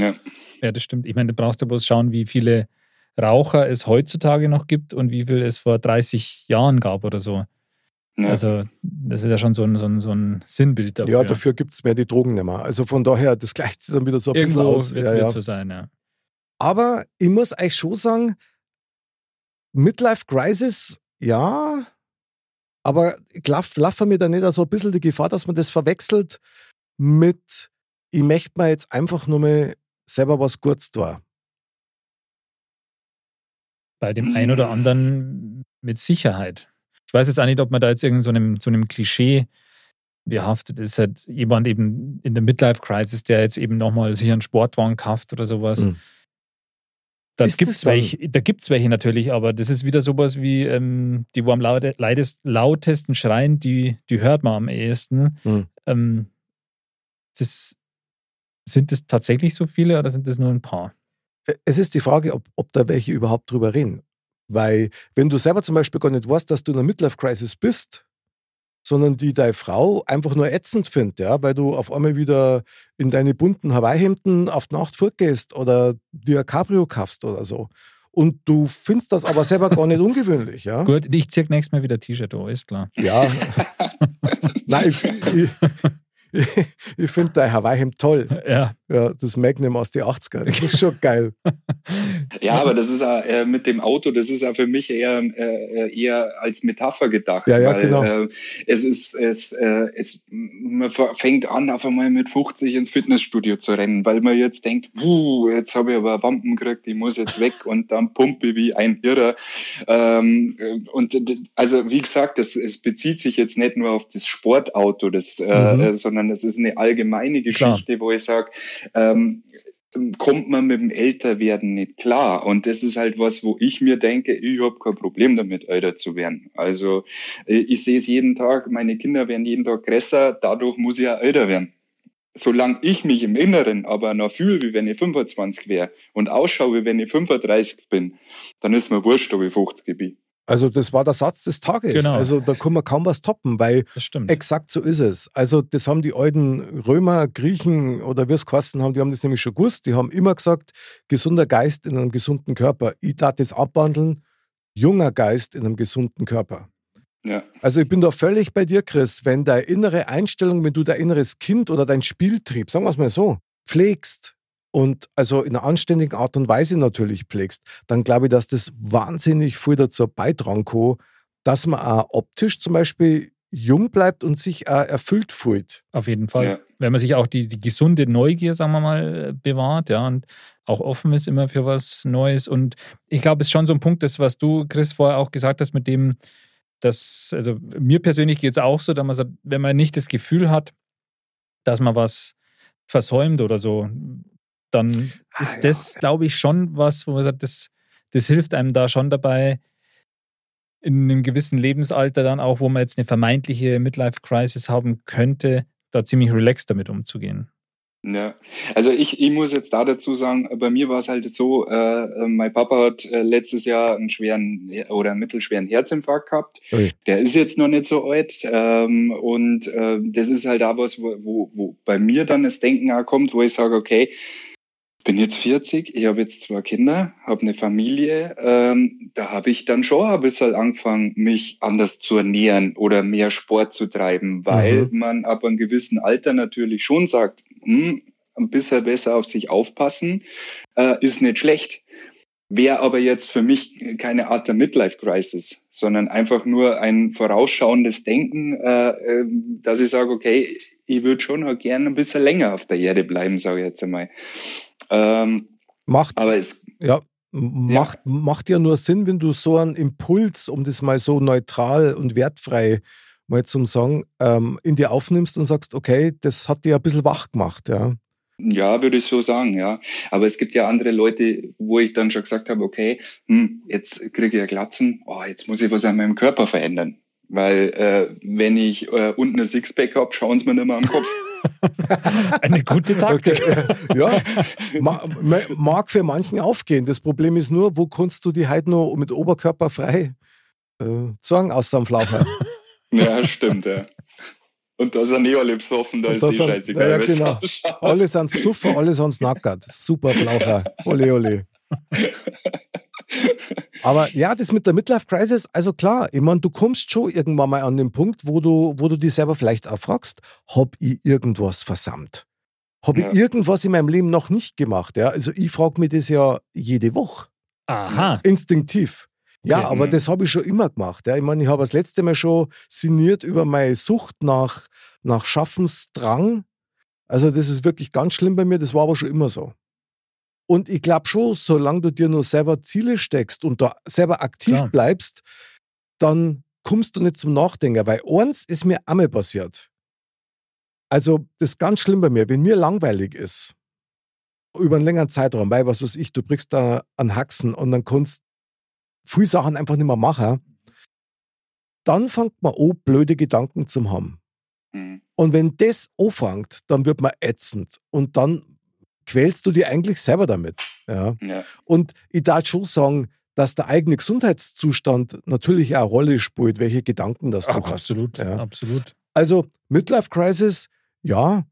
Ja. ja, das stimmt. Ich meine, du brauchst ja bloß schauen, wie viele Raucher es heutzutage noch gibt und wie viel es vor 30 Jahren gab oder so. Ja. Also, das ist ja schon so ein, so ein, so ein Sinnbild dafür. Ja, dafür gibt es mehr die Drogen nicht mehr. Also von daher, das gleicht sich dann wieder so ein Irgendwo bisschen aus. Wird ja, ja. so sein, ja. Aber ich muss euch schon sagen, Midlife Crisis, ja, aber ich laufe mir da nicht so ein bisschen die Gefahr, dass man das verwechselt mit, ich möchte mir jetzt einfach nur mal selber was Gutes tun. Bei dem einen oder anderen mit Sicherheit. Ich weiß jetzt auch nicht, ob man da jetzt irgend so einem, so einem Klischee behaftet ist. Halt jemand eben in der Midlife-Crisis, der jetzt eben nochmal sich einen Sportwagen kauft oder sowas. Mhm. Das gibt's welche, da gibt es welche natürlich, aber das ist wieder sowas wie ähm, die, wo am lautesten schreien, die, die hört man am ehesten. Mhm. Ähm, das, sind das tatsächlich so viele oder sind das nur ein paar? Es ist die Frage, ob, ob da welche überhaupt drüber reden. Weil, wenn du selber zum Beispiel gar nicht weißt, dass du in einer Midlife-Crisis bist, sondern die deine Frau einfach nur ätzend findet, ja, weil du auf einmal wieder in deine bunten Hawaii-Hemden auf die Nacht fortgehst oder dir ein Cabrio kaufst oder so. Und du findest das aber selber gar nicht ungewöhnlich, ja? Gut, ich zieh nächstes Mal wieder T-Shirt, oh, ist klar. Ja. Nein, ich, ich, ich finde dein Hawaii-Hemd toll. Ja. Ja, das Magnum aus den 80er. Das ist schon geil. Ja, aber das ist äh, mit dem Auto, das ist ja für mich eher, äh, eher als Metapher gedacht. Ja, ja, weil, genau. Äh, es ist, es, äh, es, man fängt an, auf einmal mit 50 ins Fitnessstudio zu rennen, weil man jetzt denkt, puh, jetzt habe ich aber Wampen gekriegt, ich muss jetzt weg und dann pumpe ich wie ein Irrer. Ähm, und d- also wie gesagt, das, es bezieht sich jetzt nicht nur auf das Sportauto, das, äh, Mhm. äh, sondern es ist eine allgemeine Klar. Geschichte, wo ich sage, ähm, kommt man mit dem Älterwerden nicht klar. Und das ist halt was, wo ich mir denke, ich habe kein Problem damit, älter zu werden. Also äh, ich sehe es jeden Tag, meine Kinder werden jeden Tag größer, dadurch muss ich ja älter werden. Solange ich mich im Inneren aber noch fühle, wie wenn ich 25 wäre und ausschaue, wie wenn ich 35 bin, dann ist mir wurscht, ob ich 50 bin. Also, das war der Satz des Tages. Genau. Also, da kann man kaum was toppen, weil Das stimmt. exakt so ist es. Also, das haben die alten Römer, Griechen oder wie es geheißen haben, die haben das nämlich schon gewusst. Die haben immer gesagt, gesunder Geist in einem gesunden Körper. Ich darf das abwandeln, junger Geist in einem gesunden Körper. Ja. Also ich bin da völlig bei dir, Chris. Wenn deine innere Einstellung, wenn du dein inneres Kind oder dein Spieltrieb, sagen wir es mal so, pflegst und also in einer anständigen Art und Weise natürlich pflegst, dann glaube ich, dass das wahnsinnig viel dazu beitragen kann, dass man auch optisch zum Beispiel jung bleibt und sich auch erfüllt fühlt. Auf jeden Fall. Ja. Wenn man sich auch die, die gesunde Neugier, sagen wir mal, bewahrt, ja, und auch offen ist immer für was Neues. Und ich glaube, es ist schon so ein Punkt, das, was du, Chris, vorher auch gesagt hast, mit dem, dass, also mir persönlich geht es auch so, dass man sagt, wenn man nicht das Gefühl hat, dass man was versäumt oder so, dann Ah, ist ja. das, glaube ich, schon was, wo man sagt, das, das hilft einem da schon dabei, in einem gewissen Lebensalter dann auch, wo man jetzt eine vermeintliche Midlife-Crisis haben könnte, da ziemlich relaxed damit umzugehen. Ja, also ich, ich muss jetzt da dazu sagen, bei mir war es halt so, äh, mein Papa hat äh, letztes Jahr einen schweren oder einen mittelschweren Herzinfarkt gehabt. Ui. Der ist jetzt noch nicht so alt ähm, und äh, das ist halt da was, wo, wo, wo bei mir dann das Denken auch kommt, wo ich sage, okay, bin jetzt 40, ich habe jetzt zwei Kinder, habe eine Familie. Ähm, da habe ich dann schon ein bisschen angefangen, mich anders zu ernähren oder mehr Sport zu treiben, weil Mhm. man ab einem gewissen Alter natürlich schon sagt, hm, ein bisschen besser auf sich aufpassen, äh, ist nicht schlecht. Wäre aber jetzt für mich keine Art der Midlife-Crisis, sondern einfach nur ein vorausschauendes Denken, äh, äh, dass ich sage, okay, ich würde schon auch gerne ein bisschen länger auf der Erde bleiben, sage ich jetzt einmal. Ähm, Macht, aber es, ja, macht, macht ja nur Sinn, wenn du so einen Impuls, um das mal so neutral und wertfrei mal zum Sagen, ähm, in dir aufnimmst und sagst, okay, das hat dir ein bisschen wach gemacht, ja. Ja, würde ich so sagen, ja. Aber es gibt ja andere Leute, wo ich dann schon gesagt habe, okay, hm, jetzt kriege ich ja Glatzen, oh, jetzt muss ich was an meinem Körper verändern. Weil äh, wenn ich äh, unten ein Sixpack habe, schauen sie mir nicht mehr am Kopf. Eine gute Taktik. Okay. ja, ma, ma- mag für manchen aufgehen. Das Problem ist nur, wo kannst du die halt noch mit Oberkörper frei äh, sagen, außer am Flaucher? ja, stimmt, ja. Und da sind eh alle besoffen, da Und ist eh sind- scheißegal. ja, genau. Alle sind besoffen, alle sind nackert. Super Flaucher. Ole, ole. Aber ja, das mit der Midlife Crisis, also klar, ich meine, du kommst schon irgendwann mal an den Punkt, wo du, wo du dich selber vielleicht auch fragst, hab ich irgendwas versammelt? Hab Ja. ich irgendwas in meinem Leben noch nicht gemacht? Ja, also ich frage mich das ja jede Woche. Aha. Instinktiv. Ja, Okay. aber Mhm. das habe ich schon immer gemacht. Ja. Ich meine, ich habe das letzte Mal schon sinniert über meine Sucht nach, nach Schaffensdrang. Also, das ist wirklich ganz schlimm bei mir, das war aber schon immer so. Und ich glaube schon, solange du dir nur selber Ziele steckst und da selber aktiv Klar. bleibst, dann kommst du nicht zum Nachdenken. Weil eins ist mir einmal passiert. Also, das ist ganz schlimm bei mir. Wenn mir langweilig ist, über einen längeren Zeitraum, weil, was weiß ich, du brichst da an Haxen und dann kannst viele Sachen einfach nicht mehr machen, dann fängt man an, blöde Gedanken zu haben. Mhm. Und wenn das anfängt, dann wird man ätzend und dann quälst du dir eigentlich selber damit. Ja. Ja. Und ich darf schon sagen, dass der eigene Gesundheitszustand natürlich auch eine Rolle spielt, welche Gedanken das du Ach, hast. absolut, Ja. absolut. Also Midlife Crisis, ja.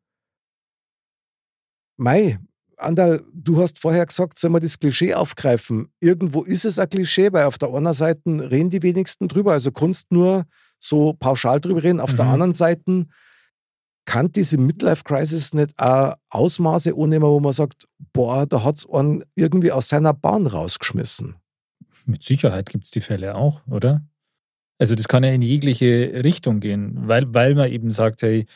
Mei, Andal, du hast vorher gesagt, soll man das Klischee aufgreifen. Irgendwo ist es ein Klischee, weil auf der einen Seite reden die wenigsten drüber, also kannst nur so pauschal drüber reden. Auf der Mhm. anderen Seite kann diese Midlife Crisis nicht auch Ausmaße annehmen, wo man sagt, boah, da hat es einen irgendwie aus seiner Bahn rausgeschmissen. Mit Sicherheit gibt es die Fälle auch, oder? Also das kann ja in jegliche Richtung gehen, weil, weil man eben sagt, hey,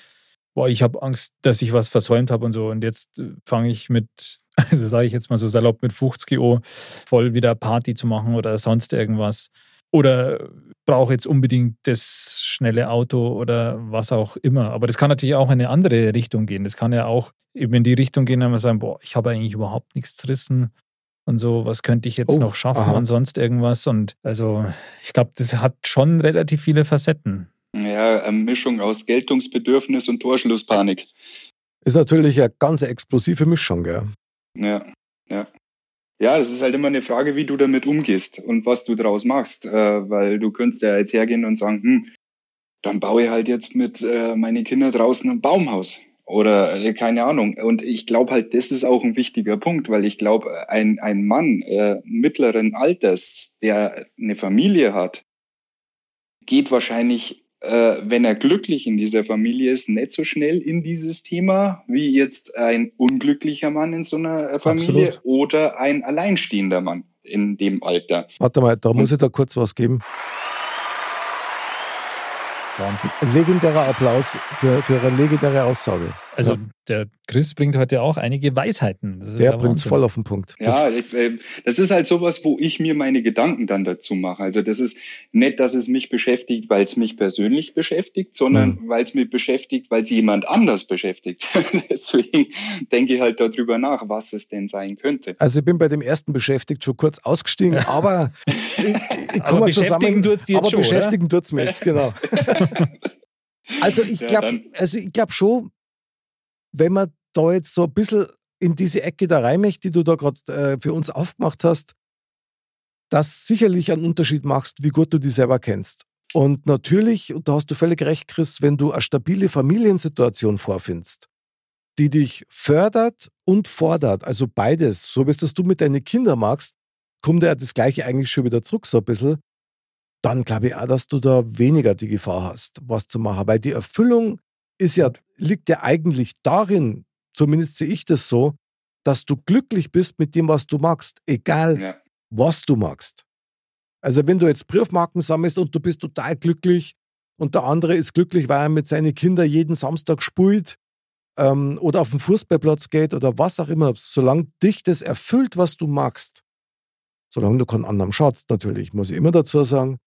boah, ich habe Angst, dass ich was versäumt habe und so. Und jetzt äh, fange ich mit, also sage ich jetzt mal so salopp, mit 50 Euro voll wieder Party zu machen oder sonst irgendwas. Oder brauche jetzt unbedingt das schnelle Auto oder was auch immer. Aber das kann natürlich auch in eine andere Richtung gehen. Das kann ja auch eben in die Richtung gehen, wenn man sagen, boah, ich habe eigentlich überhaupt nichts zerrissen und so, was könnte ich jetzt Oh, noch schaffen aha. und sonst irgendwas. Und also ich glaube, das hat schon relativ viele Facetten. Ja, eine Mischung aus Geltungsbedürfnis und Torschlusspanik. Ist natürlich eine ganz explosive Mischung, gell? Ja, ja. Ja, das ist halt immer eine Frage, wie du damit umgehst und was du daraus machst. Äh, weil du könntest ja jetzt hergehen und sagen, hm, dann baue ich halt jetzt mit äh, meine Kinder draußen ein Baumhaus. Oder äh, keine Ahnung. Und ich glaube halt, das ist auch ein wichtiger Punkt, weil ich glaube, ein, ein Mann äh, mittleren Alters, der eine Familie hat, geht wahrscheinlich, äh, wenn er glücklich in dieser Familie ist, nicht so schnell in dieses Thema wie jetzt ein unglücklicher Mann in so einer äh, Familie Absolut. oder ein alleinstehender Mann in dem Alter. Warte mal, da muss ich da kurz was geben. Wahnsinn. Ein legendärer Applaus für, für eine legendäre Aussage. Also Ja. der Chris bringt heute auch einige Weisheiten. Das ist Der ja bringt's Wahnsinn. voll auf den Punkt. Ja, äh, das ist halt sowas, wo ich mir meine Gedanken dann dazu mache. Also das ist nicht, dass es mich beschäftigt, weil es mich persönlich beschäftigt, sondern weil es mich beschäftigt, weil es jemand anders beschäftigt. Deswegen denke ich halt darüber nach, was es denn sein könnte. Also ich bin bei dem ersten beschäftigt schon kurz ausgestiegen, aber ich, ich, komme beschäftigen zusammen. tut's jetzt aber schon, beschäftigen tut's mir jetzt, genau. Also ich glaube, also ich glaube schon, wenn man da jetzt so ein bisschen in diese Ecke da rein möchte, die du da gerade äh, für uns aufgemacht hast, dass sicherlich einen Unterschied machst, wie gut du dich selber kennst. Und natürlich, und da hast du völlig recht, Chris, wenn du eine stabile Familiensituation vorfindest, die dich fördert und fordert, also beides, so wie es das du mit deinen Kindern magst, kommt ja das Gleiche eigentlich schon wieder zurück, so ein bisschen, dann glaube ich auch, dass du da weniger die Gefahr hast, was zu machen. Weil die Erfüllung ist ja, liegt ja eigentlich darin, zumindest sehe ich das so, dass du glücklich bist mit dem, was du magst, egal Ja. was du magst. Also wenn du jetzt Briefmarken sammelst und du bist total glücklich und der andere ist glücklich, weil er mit seinen Kindern jeden Samstag spielt ähm, oder auf den Fußballplatz geht oder was auch immer, solange dich das erfüllt, was du magst, solange du keinen anderen schaust natürlich, muss ich immer dazu sagen,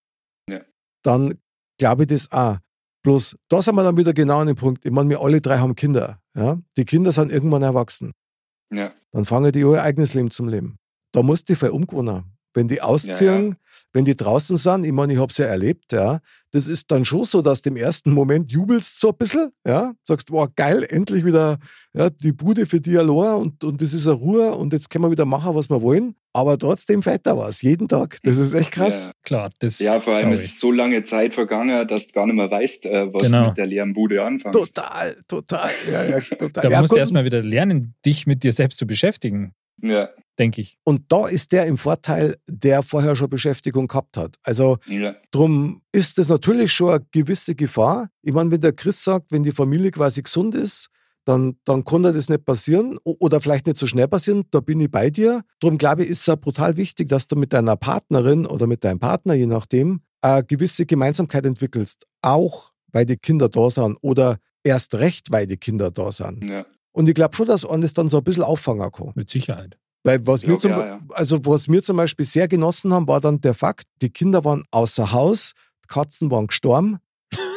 Ja. dann glaube ich das auch. Bloß, da sind wir dann wieder genau an dem Punkt. Ich meine, wir alle drei haben Kinder. Ja? Die Kinder sind irgendwann erwachsen. Ja. Dann fangen die ihr eigenes Leben zum Leben. Da musst du voll umgewohnen. Wenn die ausziehen, Ja, wenn die draußen sind, ich meine, ich habe es ja erlebt, ja, das ist dann schon so, dass du im ersten Moment jubelst so ein bisschen, ja, sagst, wow, geil, endlich wieder ja, die Bude für die allein und, und das ist eine Ruhe und jetzt können wir wieder machen, was wir wollen. Aber trotzdem fällt da was, jeden Tag. Das ist echt krass. Ja. Klar, das Ja, vor allem ist so lange Zeit vergangen, dass du gar nicht mehr weißt, äh, was Genau. du mit der leeren Bude anfängst. Total, total. Ja, ja, total. Da ja, musst du gut. erstmal wieder lernen, dich mit dir selbst zu beschäftigen, Ja, denke ich. Und da ist der im Vorteil, der vorher schon Beschäftigung gehabt hat. Also ja, Drum ist das natürlich schon eine gewisse Gefahr. Ich meine, wenn der Chris sagt, wenn die Familie quasi gesund ist, dann, dann kann da das nicht passieren oder vielleicht nicht so schnell passieren. Da bin ich bei dir. Drum glaube ich, ist es auch brutal wichtig, dass du mit deiner Partnerin oder mit deinem Partner, je nachdem, eine gewisse Gemeinsamkeit entwickelst. Auch weil die Kinder da sind oder erst recht, weil die Kinder da sind. ja. Und ich glaube schon, dass man das dann so ein bisschen auffangen kann. Mit Sicherheit. Weil was, wir zum, ja, ja. Also was wir zum Beispiel sehr genossen haben, war dann der Fakt, die Kinder waren außer Haus, die Katzen waren gestorben.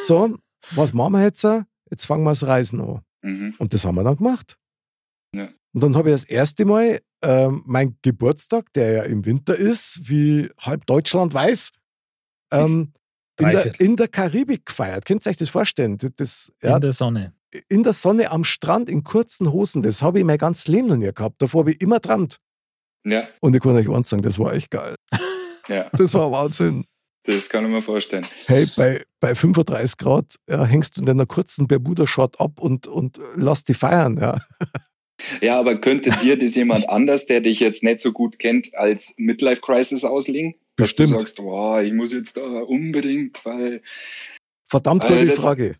So, was machen wir jetzt? Jetzt fangen wir das Reisen an. Mhm. Und das haben wir dann gemacht. Ja. Und dann habe ich das erste Mal ähm, mein Geburtstag, der ja im Winter ist, wie halb Deutschland weiß, ähm, in, der, in der Karibik gefeiert. Könnt ihr euch das vorstellen? Das, das, ja, In der Sonne. in der Sonne am Strand in kurzen Hosen, das habe ich mein ganzes Leben noch nie gehabt. Davor habe ich immer trammt. Ja, Und ich kann euch eins sagen, das war echt geil. Ja, Das war Wahnsinn. Das kann ich mir vorstellen. Hey, bei, bei 35 Grad ja, hängst du in deiner kurzen Bermuda-Short ab und, und lass die feiern. Ja. Ja, aber könnte dir das jemand anders, der dich jetzt nicht so gut kennt, als Midlife Crisis auslegen? Dass Bestimmt. du sagst, boah, ich muss jetzt da unbedingt, weil Verdammt Äh, gute das- Frage.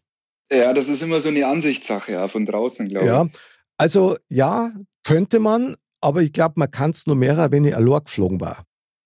ja, das ist immer so eine Ansichtssache ja, von draußen, glaube Ja, ich. also ja, könnte man, aber ich glaube, man kann es nur mehr, wenn ich allein geflogen war.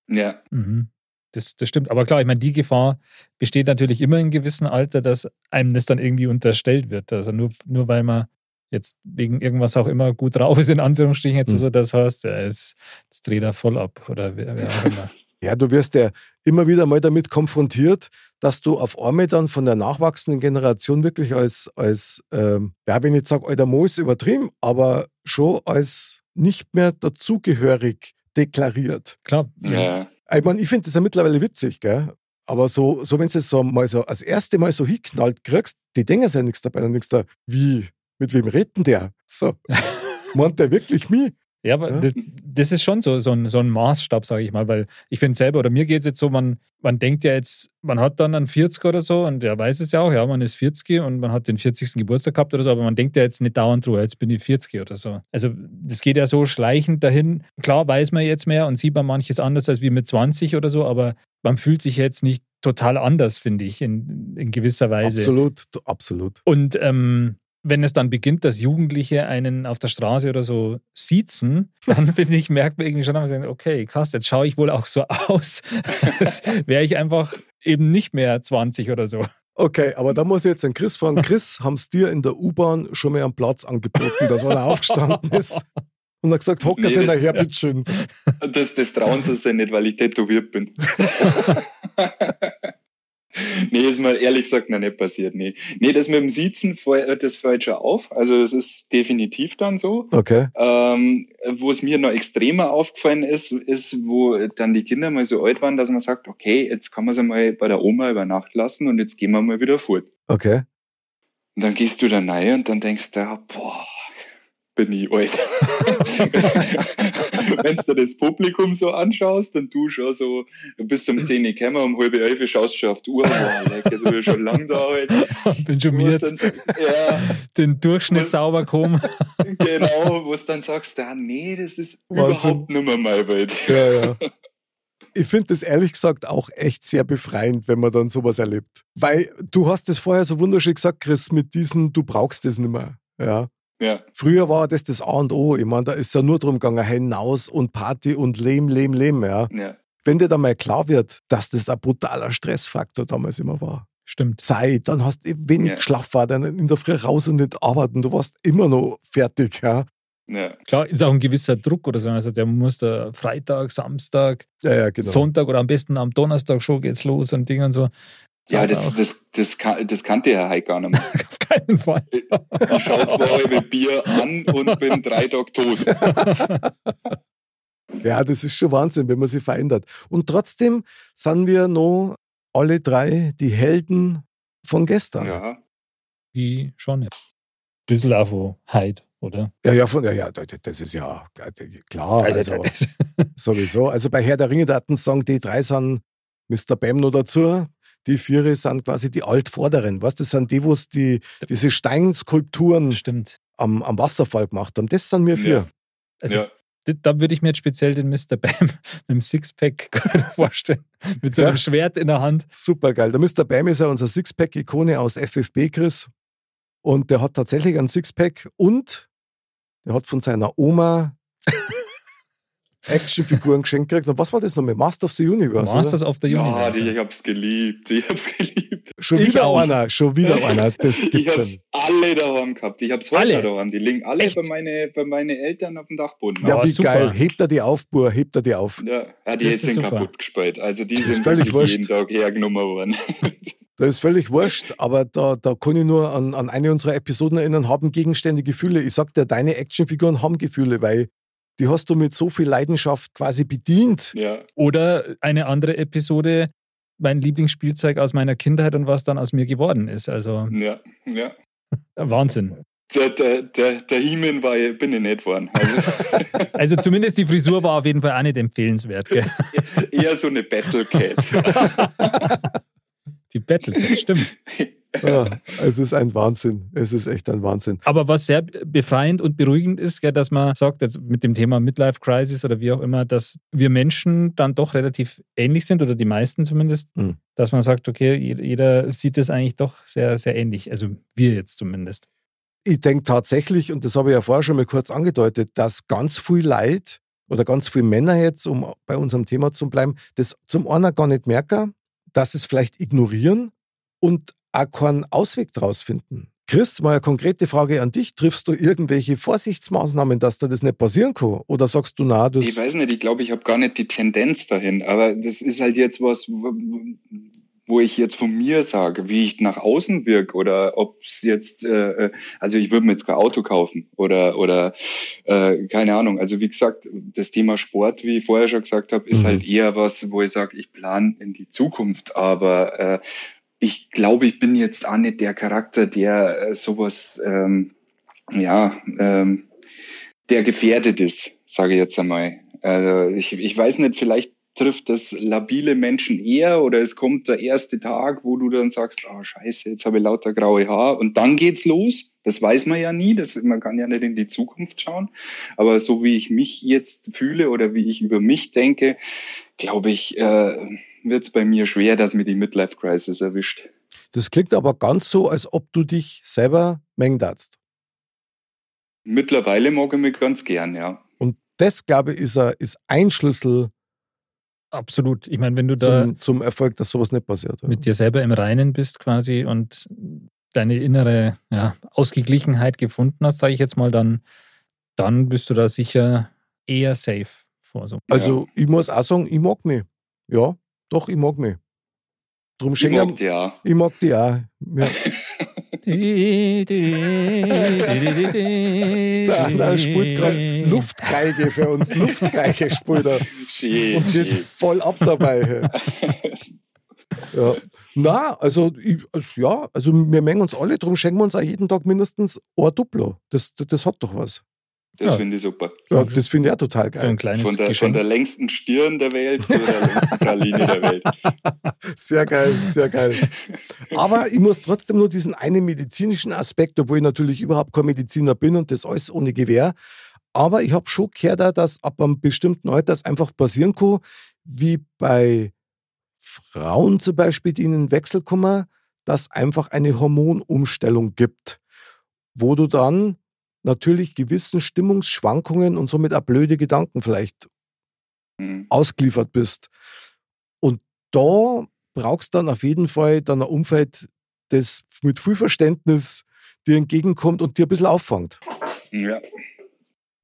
Ja, Mhm. Das, das stimmt. Aber klar, ich meine, die Gefahr besteht natürlich immer in gewissem Alter, dass einem das dann irgendwie unterstellt wird. Also nur, nur weil man jetzt wegen irgendwas auch immer gut drauf ist, in Anführungsstrichen, jetzt Mhm. so das heißt, ja, jetzt, jetzt dreht er voll ab oder wer, wer auch immer. Ja, du wirst ja immer wieder mal damit konfrontiert, dass du auf einmal dann von der nachwachsenden Generation wirklich als, als ähm, ja, wenn ich jetzt sage, alter Mo ist übertrieben, aber schon als nicht mehr dazugehörig deklariert. Klar, ja. Ich meine, ich finde das ja mittlerweile witzig, gell? Aber so, so wenn du es so mal so als erste Mal so hinknallt kriegst, die denken ja nichts dabei. Dann denkst du, wie, mit wem redet denn der? So, meint der wirklich mich? Ja, aber Ja. Das, das ist schon so, so, ein, so ein Maßstab, sage ich mal, weil ich finde selber, oder mir geht es jetzt so, man, man denkt ja jetzt, man hat dann einen 40 oder so und der weiß es ja auch, ja, man ist 40 und man hat den 40. Geburtstag gehabt oder so, aber man denkt ja jetzt nicht dauernd drüber, jetzt bin ich 40 oder so. Also das geht ja so schleichend dahin. Klar weiß man jetzt mehr und sieht man manches anders als wie mit 20 oder so, aber man fühlt sich jetzt nicht total anders, finde ich, in, in gewisser Weise. Absolut, absolut. Und ähm, wenn es dann beginnt, dass Jugendliche einen auf der Straße oder so siezen, dann finde ich, merkt man irgendwie schon, sagt, okay, krass, jetzt schaue ich wohl auch so aus, als wäre ich einfach eben nicht mehr 20 oder so. Okay, aber da muss ich jetzt den Chris fragen. Chris, haben es dir in der U-Bahn schon mal einen Platz angeboten, dass einer aufgestanden ist und hat gesagt, hocker Nee, Sie das- nachher, bitteschön. Das, das trauen sie sich nicht, weil ich tätowiert bin. nee, ist mir ehrlich gesagt noch nicht passiert. Nee, nee das mit dem Siezen fällt das fällt schon auf. Also es ist definitiv dann so. Okay, Ähm, wo es mir noch extremer aufgefallen ist, ist, wo dann die Kinder mal so alt waren, dass man sagt, okay, jetzt kann man sie mal bei der Oma über Nacht lassen und jetzt gehen wir mal wieder fort. okay. Und dann gehst du da rein und dann denkst du, boah, bin ich alt. Wenn du dir das Publikum so anschaust und du schon so, du bist um 10 Uhr gekommen, um halb elf schaust du schon auf die Uhr, jetzt bin ich schon lang da halt. Bin schon mir es dann, ja, den Durchschnitt Was- sauber gekommen. genau, wo du dann sagst, ja, nee, das ist Wahnsinn. überhaupt nicht mehr meine Welt. Ja, ja. Ich finde das ehrlich gesagt auch echt sehr befreiend, wenn man dann sowas erlebt. Weil du hast es vorher so wunderschön gesagt, Chris, mit diesen, du brauchst das nicht mehr. Ja. Ja, Früher war das das A und O. Ich meine, da ist ja nur drum gegangen, hinaus und Party und Lehm, Lehm, Lehm. Ja. ja. Wenn dir dann mal klar wird, dass das ein brutaler Stressfaktor damals immer war. Stimmt. Zeit, dann hast du wenig Ja. geschlafen, dann in der Früh raus und nicht arbeiten. Du warst immer noch fertig. Ja, Ja, Klar, ist auch ein gewisser Druck oder so. Also der muss da Freitag, Samstag, ja, ja genau. Sonntag oder am besten am Donnerstag schon geht's los und Ding und so. Ja das, das, das, kann, das kannte er halt gar nicht mehr. auf keinen Fall. Ich schaue zwei halbe Bier an und bin drei Tage tot. Ja, das ist schon Wahnsinn, wenn man sich verändert. Und trotzdem sind wir noch alle drei die Helden von gestern. Ja, Ja, Wie schon nicht. Bisschen auch von Hyde, oder? ja, von, ja, ja, das ist ja klar. Also, sowieso. Also bei Herr der Ringe, da hatten sagen, die drei sind Mr. Bam noch dazu. Die vier sind quasi die Altvorderen. Was? Das sind die, wo es die, diese Steinskulpturen Stimmt. am, am Wasserfall gemacht haben. Das sind wir vier. Ja. Also, ja. Da- würde ich mir jetzt speziell den Mr. Bam mit dem Sixpack vorstellen. Mit so einem Ja. Schwert in der Hand. Super geil. Der Mr. Bam ist ja unser Sixpack-Ikone aus FFB, Chris. Und der hat tatsächlich einen Sixpack und der hat von seiner Oma Actionfiguren geschenkt gekriegt. Und was war das nochmal? Master of the Universe. Masters oder? of the Ja, Universe. die, ich hab's geliebt. Ich hab's geliebt. Schon Ich wieder auch. einer, schon wieder einer. Das Ich gibt's hab's nicht. alle daheim gehabt. Ich hab's heute Alle? daheim. Die liegen alle Echt? bei meine, bei meine Eltern auf dem Dachboden. Ja, wie super. geil. Hebt er die auf, Bur, hebt er die auf. Ja, ja, die Das sind kaputt gespielt. Also die Das ist sind völlig wirklich jeden wurscht. Tag hergenommen worden. Das ist völlig wurscht, aber da, da kann ich nur an, an eine unserer Episoden erinnern, haben Gegenstände Gefühle. Ich sag dir, deine Actionfiguren haben Gefühle, weil die hast du mit so viel Leidenschaft quasi bedient. ja, Oder eine andere Episode, mein Lieblingsspielzeug aus meiner Kindheit und was dann aus mir geworden ist. Also ja, ja. Wahnsinn. der, der, der, der He-Man war, bin ich nicht geworden. Also, Also zumindest die Frisur war auf jeden Fall auch nicht empfehlenswert. Gell? eher so eine Battle Cat. Die Battle, stimmt. Ja, es ist ein Wahnsinn. Es ist echt ein Wahnsinn. Aber was sehr befreiend und beruhigend ist, gell, dass man sagt, jetzt mit dem Thema Midlife Crisis oder wie auch immer, dass wir Menschen dann doch relativ ähnlich sind oder die meisten zumindest, Mhm. dass man sagt, okay, jeder sieht es eigentlich doch sehr, sehr ähnlich. Also wir jetzt zumindest. Ich denke tatsächlich, und das habe ich ja vorher schon mal kurz angedeutet, dass ganz viel Leid oder ganz viele Männer jetzt, um bei unserem Thema zu bleiben, das zum einen gar nicht merken, dass es vielleicht ignorieren und auch keinen Ausweg draus finden. Chris, mal eine konkrete Frage an dich. Triffst du irgendwelche Vorsichtsmaßnahmen, dass dir das nicht passieren kann? Oder sagst du, na, das Ich weiß nicht, ich glaube, ich habe gar nicht die Tendenz dahin, aber das ist halt jetzt was, wo- ich jetzt von mir sage, wie ich nach außen wirke oder ob es jetzt, äh, äh, also ich würde mir jetzt kein Auto kaufen oder oder äh, keine Ahnung. Also wie gesagt, das Thema Sport, wie ich vorher schon gesagt habe, ist Mhm. halt eher was, wo ich sage, ich plane in die Zukunft, aber äh, ich glaube, ich bin jetzt auch nicht der Charakter, der äh, sowas, ähm, ja, ähm, der gefährdet ist, sage ich jetzt einmal. Also ich, ich weiß nicht, vielleicht trifft das labile Menschen eher oder es kommt der erste Tag, wo du dann sagst, ah scheiße, jetzt habe ich lauter graue Haar und dann geht's los. Das weiß man ja nie, das, man kann ja nicht in die Zukunft schauen. Aber so wie ich mich jetzt fühle oder wie ich über mich denke, glaube ich, äh, wird es bei mir schwer, dass mir die Midlife Crisis erwischt. Das klingt aber ganz so, als ob du dich selber mengen darfst. Mittlerweile mag ich mich ganz gern, ja. Und das, glaube ich, ist, ein, ist ein Schlüssel Absolut. Ich meine, wenn du da zum, zum Erfolg, dass sowas nicht passiert. Ja. mit dir selber im Reinen bist quasi und deine innere ja, Ausgeglichenheit gefunden hast, sage ich jetzt mal, dann, dann bist du da sicher eher safe vor so. Also, ich muss auch sagen, ich mag mich. Ja, doch, ich mag mich. Drum Ich mag die ja. ich mag die auch. Ja. Da, da spielt gerade Luftgeige für uns. Luftgeige spielt er. Schön, Und geht schön. voll ab dabei. Ja. Na, also, ja, also wir mengen uns alle, darum schenken wir uns auch jeden Tag mindestens ein Duplo. Das, das, das hat doch was. Das Ja. finde ich super. Ja, das finde ich auch total Für ein geil. kleines Von der, von der längsten Stirn der Welt zu der längsten Praline der Welt. Sehr geil, sehr geil. Aber ich muss trotzdem nur diesen einen medizinischen Aspekt, obwohl ich natürlich überhaupt kein Mediziner bin und das alles ohne Gewehr. Aber ich habe schon gehört, dass ab einem bestimmten Alter es einfach passieren kann, wie bei Frauen zum Beispiel, die in den Wechsel kommen, dass einfach eine Hormonumstellung gibt, wo du dann natürlich gewissen Stimmungsschwankungen und somit auch blöde Gedanken vielleicht Mhm. ausgeliefert bist. Und da brauchst du dann auf jeden Fall dann ein Umfeld, das mit viel Verständnis dir entgegenkommt und dir ein bisschen auffängt. Ja.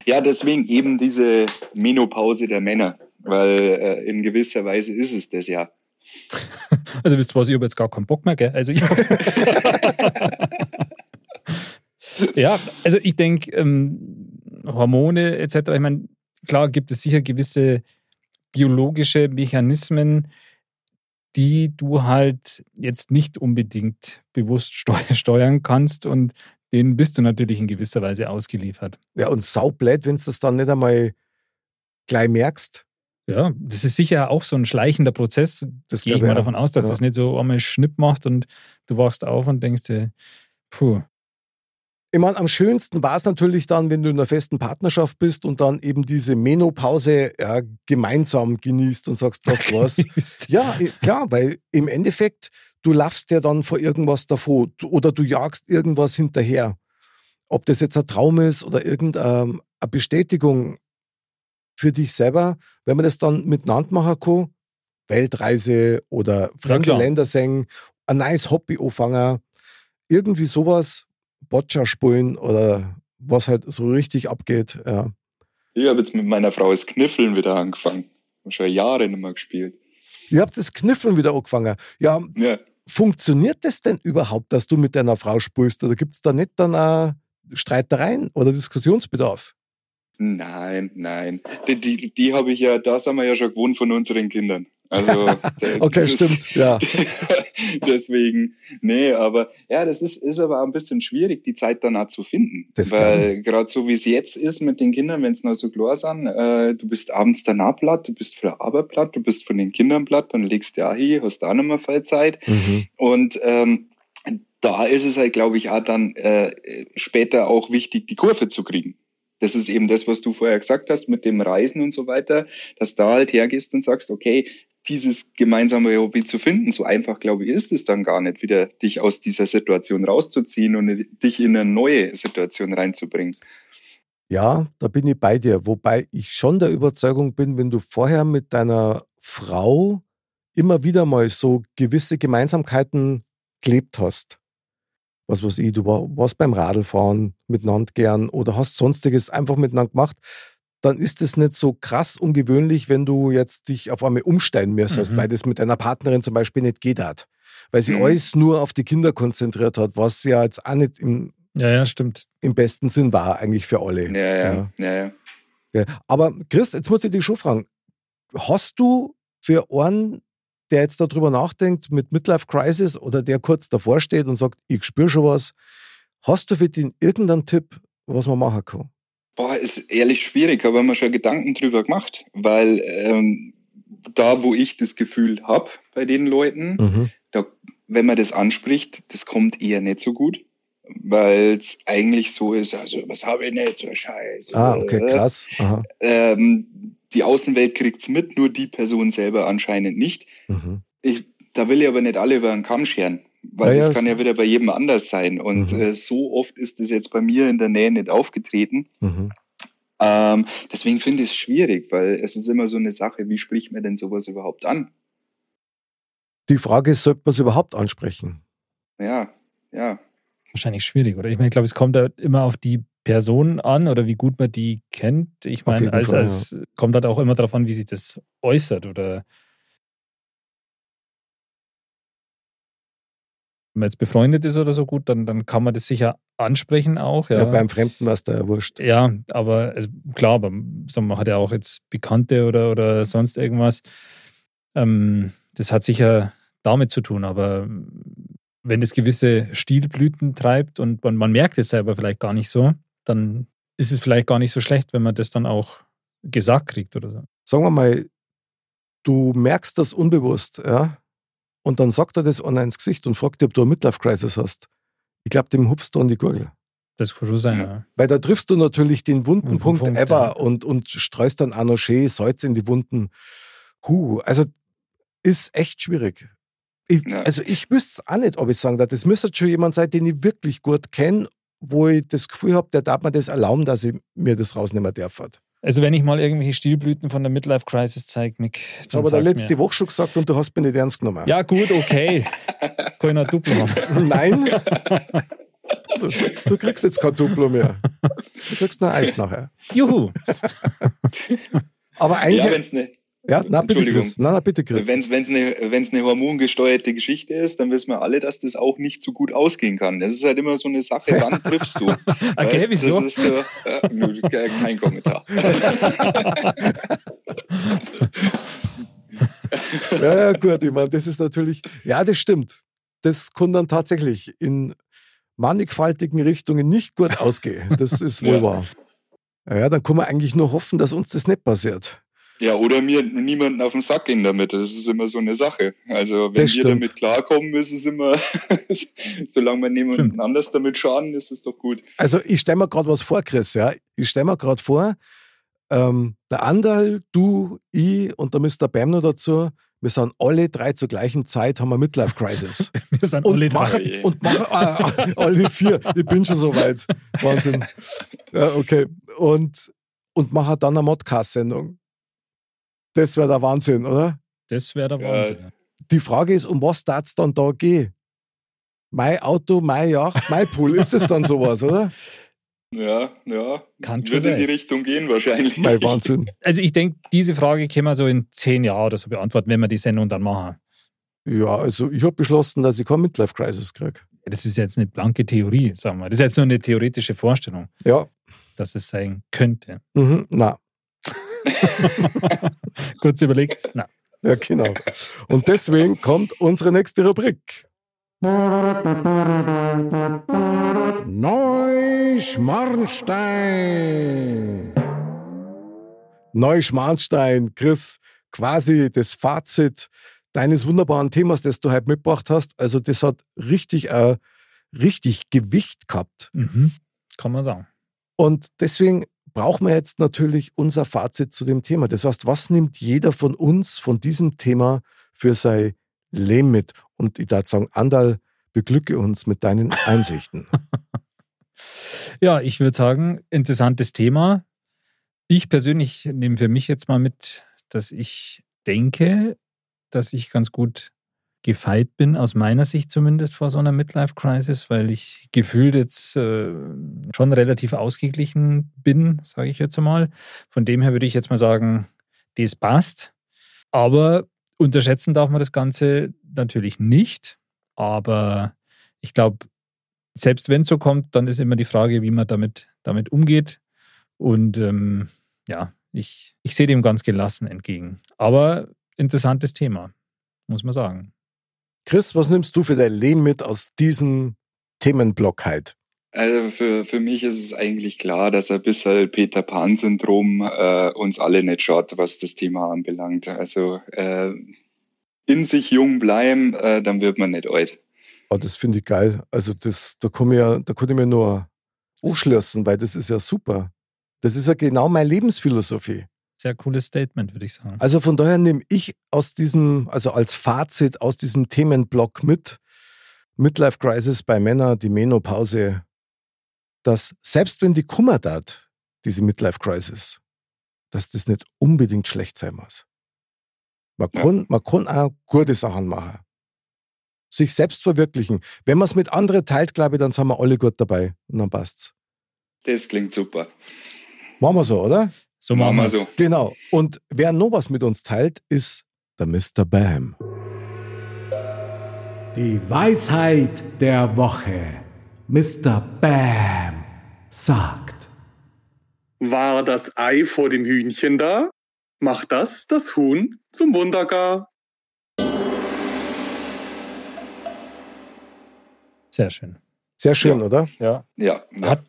ja, deswegen eben diese Menopause der Männer, weil äh, in gewisser Weise ist es das ja. Also wisst ihr was, ich habe jetzt gar keinen Bock mehr, gell? Also ich Ja, also ich denke, ähm, Hormone etc., ich meine, klar gibt es sicher gewisse biologische Mechanismen, die du halt jetzt nicht unbedingt bewusst steu steuern kannst und denen bist du natürlich in gewisser Weise ausgeliefert. Ja, und saublöd, wenn du das dann nicht einmal gleich merkst. Ja, das ist sicher auch so ein schleichender Prozess. Das Gehe ich mal auch. davon aus, dass Ja. das nicht so einmal Schnipp macht und du wachst auf und denkst dir, puh, Ich meine, am schönsten war es natürlich dann, wenn du in einer festen Partnerschaft bist und dann eben diese Menopause ja, gemeinsam genießt und sagst, was, was. Ja, klar, weil im Endeffekt, du laufst ja dann vor irgendwas davor oder du jagst irgendwas hinterher. Ob das jetzt ein Traum ist oder irgendeine Bestätigung für dich selber, wenn man das dann miteinander machen kann, Weltreise oder fremde klar. Länder singen, ein neues Hobby anfangen, irgendwie sowas, Boccia spielen oder was halt so richtig abgeht. Ja. Ich habe jetzt mit meiner Frau das Kniffeln wieder angefangen. Hab Schon Jahre nicht mehr gespielt. Ihr habt das Kniffeln wieder angefangen. Ja, Ja, funktioniert das denn überhaupt, dass du mit deiner Frau spielst? Oder gibt es da nicht dann auch Streitereien oder Diskussionsbedarf? nein, nein. Die, die, die habe ich ja, da sind wir ja schon gewohnt von unseren Kindern. Also, okay, stimmt, ja. deswegen, nee, aber ja, das ist, ist aber auch ein bisschen schwierig, die Zeit danach zu finden. Das Weil gerade so wie es jetzt ist mit den Kindern, wenn es noch so klar sind, äh, du bist abends danach platt, du bist für die Arbeit platt, du bist von den Kindern platt, dann legst du ja hier, hast da nochmal viel Zeit. Mhm. Und ähm, da ist es halt, glaube ich, auch dann äh, später auch wichtig, die Kurve zu kriegen. Das ist eben das, was du vorher gesagt hast mit dem Reisen und so weiter, dass da halt hergehst und sagst, okay, dieses gemeinsame Hobby zu finden, so einfach, glaube ich, ist es dann gar nicht, wieder dich aus dieser Situation rauszuziehen und dich in eine neue Situation reinzubringen. Ja, da bin ich bei dir. Wobei ich schon der Überzeugung bin, wenn du vorher mit deiner Frau immer wieder mal so gewisse Gemeinsamkeiten gelebt hast, was weiß ich, du warst beim Radlfahren miteinander gern oder hast sonstiges einfach miteinander gemacht, dann ist es nicht so krass ungewöhnlich, wenn du jetzt dich auf einmal umsteigen müsstest, mhm. weil das mit deiner Partnerin zum Beispiel nicht geht hat. Weil sie mhm. alles nur auf die Kinder konzentriert hat, was ja jetzt auch nicht im, ja, ja, stimmt. im besten Sinn war, eigentlich für alle. Ja, ja, ja. ja, ja. ja. Aber Chris, jetzt muss ich dich schon fragen, hast du für einen, der jetzt darüber nachdenkt, mit Midlife Crisis oder der kurz davor steht und sagt, ich spüre schon was, hast du für den irgendeinen Tipp, was man machen kann? Boah, ist ehrlich schwierig, aber mir schon Gedanken drüber gemacht, weil ähm, da, wo ich das Gefühl habe bei den Leuten, mhm. da, wenn man das anspricht, das kommt eher nicht so gut, weil es eigentlich so ist, also was habe ich nicht, so Scheiße. Ah, okay, krass. Ähm, die Außenwelt kriegt es mit, nur die Person selber anscheinend nicht. Mhm. Ich, da will ich aber nicht alle über den Kamm scheren. Weil ja, das kann ja wieder bei jedem anders sein. Und mhm. äh, so oft ist es jetzt bei mir in der Nähe nicht aufgetreten. Mhm. Ähm, deswegen finde ich es schwierig, weil es ist immer so eine Sache, wie spricht man denn sowas überhaupt an? Die Frage ist, sollte man es überhaupt ansprechen? Ja, ja. Wahrscheinlich schwierig, oder? Ich meine, ich glaube, es kommt da immer auf die Person an oder wie gut man die kennt. Ich meine, als, als ja. kommt halt auch immer darauf an, wie sich das äußert oder wenn man jetzt befreundet ist oder so gut, dann, dann kann man das sicher ansprechen auch. Ja, ja beim Fremden war es da ja wurscht. Ja, aber also, klar, aber man hat ja auch jetzt Bekannte oder, oder sonst irgendwas. Ähm, das hat sicher damit zu tun, aber wenn es gewisse Stilblüten treibt und man, man merkt es selber vielleicht gar nicht so, dann ist es vielleicht gar nicht so schlecht, wenn man das dann auch gesagt kriegt oder so. Sagen wir mal, du merkst das unbewusst, ja, und dann sagt er das einer ins Gesicht und fragt dich, ob du eine Midlife-Crisis hast. Ich glaube, dem hupfst du an die Gurgel. Das kann schon sein, ja. Weil da triffst du natürlich den wunden Punkt, Punkt, ever ja. und, und streust dann auch noch schön Salz in die Wunden. Huh, also ist echt schwierig. Ich, ja. Also ich wüsste es auch nicht, ob ich sagen darf. Das müsste schon jemand sein, den ich wirklich gut kenne, wo ich das Gefühl habe, der darf mir das erlauben, dass ich mir das rausnehmen darf. Also wenn ich mal irgendwelche Stilblüten von der Midlife Crisis zeige, Mick. Das habe der letzte Woche schon gesagt und du hast mich nicht ernst genommen. Ja gut, okay. Kann ich noch Duplo machen? Nein. Du, du, kriegst jetzt kein Duplo mehr. Du kriegst nur Eis nachher. Juhu. Aber eigentlich... Ja, wenn's ja, na bitte Chris. Na, na bitte Chris. Wenn es eine, wenn's eine hormongesteuerte Geschichte ist, dann wissen wir alle, dass das auch nicht so gut ausgehen kann. Das ist halt immer so eine Sache, wann triffst du? okay, weißt, wieso? Das ist so, äh, kein Kommentar. ja, ja, gut, ich meine, das ist natürlich, ja, das stimmt. Das kann dann tatsächlich in mannigfaltigen Richtungen nicht gut ausgehen. Das ist wohl ja. wahr. Ja, dann kann man eigentlich nur hoffen, dass uns das nicht passiert. Ja, oder mir niemanden auf den Sack gehen damit. Das ist immer so eine Sache. Also wenn wir damit klarkommen, ist es immer, solange wir niemanden stimmt. anders damit schaden, ist es doch gut. Also ich stelle mir gerade was vor, Chris. Ja? Ich stelle mir gerade vor, ähm, der Andal, du, ich und der Mr. Bam noch dazu, wir sind alle drei zur gleichen Zeit, haben wir Midlife Crisis. wir sind und alle machen, drei. Und machen, äh, alle vier. Ich bin schon so weit. Wahnsinn. Ja, okay. Und, und machen dann eine Modcast-Sendung. Das wäre der Wahnsinn, oder? Das wäre der Wahnsinn. Ja. Die Frage ist, um was darf es dann da gehen? Mein Auto, mein Yacht, mein Pool, ist das dann sowas, oder? Ja, ja. Kann schon in die Richtung gehen wahrscheinlich. Mein Wahnsinn. Also ich denke, diese Frage können wir so in zehn Jahren oder so beantworten, wenn wir die Sendung dann machen. Ja, also ich habe beschlossen, dass ich keine Midlife-Crisis kriege. Das ist jetzt eine blanke Theorie, sagen wir. Das ist jetzt nur eine theoretische Vorstellung. Ja. Dass es sein könnte. Mhm, na, Kurz überlegt, na. Ja, genau. Und deswegen kommt unsere nächste Rubrik. Neuschmarnstein. Neuschmarnstein, Chris, quasi das Fazit deines wunderbaren Themas, das du heute mitgebracht hast. Also das hat richtig, äh, richtig Gewicht gehabt. Mhm. Kann man sagen. Und deswegen brauchen wir jetzt natürlich unser Fazit zu dem Thema. Das heißt, was nimmt jeder von uns von diesem Thema für sein Leben mit? Und ich darf sagen, Andal, beglücke uns mit deinen Einsichten. ja, ich würde sagen, interessantes Thema. Ich persönlich nehme für mich jetzt mal mit, dass ich denke, dass ich ganz gut gefeit bin, aus meiner Sicht zumindest vor so einer Midlife-Crisis, weil ich gefühlt jetzt äh, schon relativ ausgeglichen bin, sage ich jetzt einmal. Von dem her würde ich jetzt mal sagen, das passt. Aber unterschätzen darf man das Ganze natürlich nicht. Aber ich glaube, selbst wenn es so kommt, dann ist immer die Frage, wie man damit, damit umgeht. Und ähm, ja, ich, ich sehe dem ganz gelassen entgegen. Aber interessantes Thema, muss man sagen. Chris, was nimmst du für dein Leben mit aus diesem Themenblock heute? Also für, für mich ist es eigentlich klar, dass ein bisschen Peter Pan-Syndrom äh, uns alle nicht schaut, was das Thema anbelangt. Also äh, in sich jung bleiben, äh, dann wird man nicht alt. Oh, das finde ich geil. Also das, da ich ja, da kann ich mir nur anschließen, weil das ist ja super. Das ist ja genau meine Lebensphilosophie. Sehr cooles Statement, würde ich sagen. Also von daher nehme ich aus diesem, also als Fazit aus diesem Themenblock mit, Midlife Crisis bei Männern, die Menopause, dass selbst wenn die Kummer hat, diese Midlife Crisis, dass das nicht unbedingt schlecht sein muss. Man kann, man kann auch gute Sachen machen. Sich selbst verwirklichen. Wenn man es mit anderen teilt, glaube ich, dann sind wir alle gut dabei und dann passt's. Das klingt super. Machen wir so, oder? So machen wir so. Genau. Und wer noch was mit uns teilt, ist der Mr. Bam. Die Weisheit der Woche. Mr. Bam sagt. War das Ei vor dem Hühnchen da? Macht das das Huhn zum Wundergar. Sehr schön. Sehr schön, Ja. oder? Ja. Ja, ja. Hat,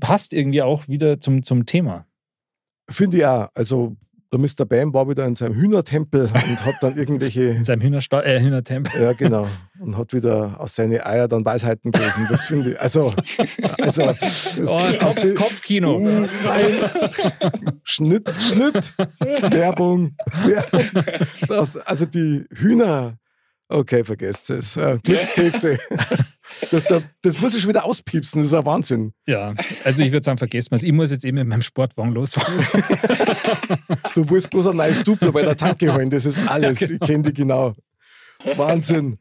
passt irgendwie auch wieder zum, zum Thema. Finde ich auch. Also der Mr. Bam war wieder in seinem Hühnertempel und hat dann irgendwelche, In seinem Hühnersta äh, Hühnertempel. ja genau, und hat wieder aus seinen Eier dann Weisheiten gelesen. Das finde ich, also, also das, Oh, aus Kopf, die- Kopfkino. Uh, nein. Schnitt, Schnitt, Werbung. Werbung. Das, also die Hühner, okay, vergesst es. Glückskekse. Das, das, das muss ich schon wieder auspiepsen, das ist ein Wahnsinn. Ja, also ich würde sagen, vergesst mal Ich muss jetzt eben mit meinem Sportwagen losfahren. Du willst bloß ein neues Duplo bei der Tanke holen, das ist alles. Ich kenne die genau. Wahnsinn.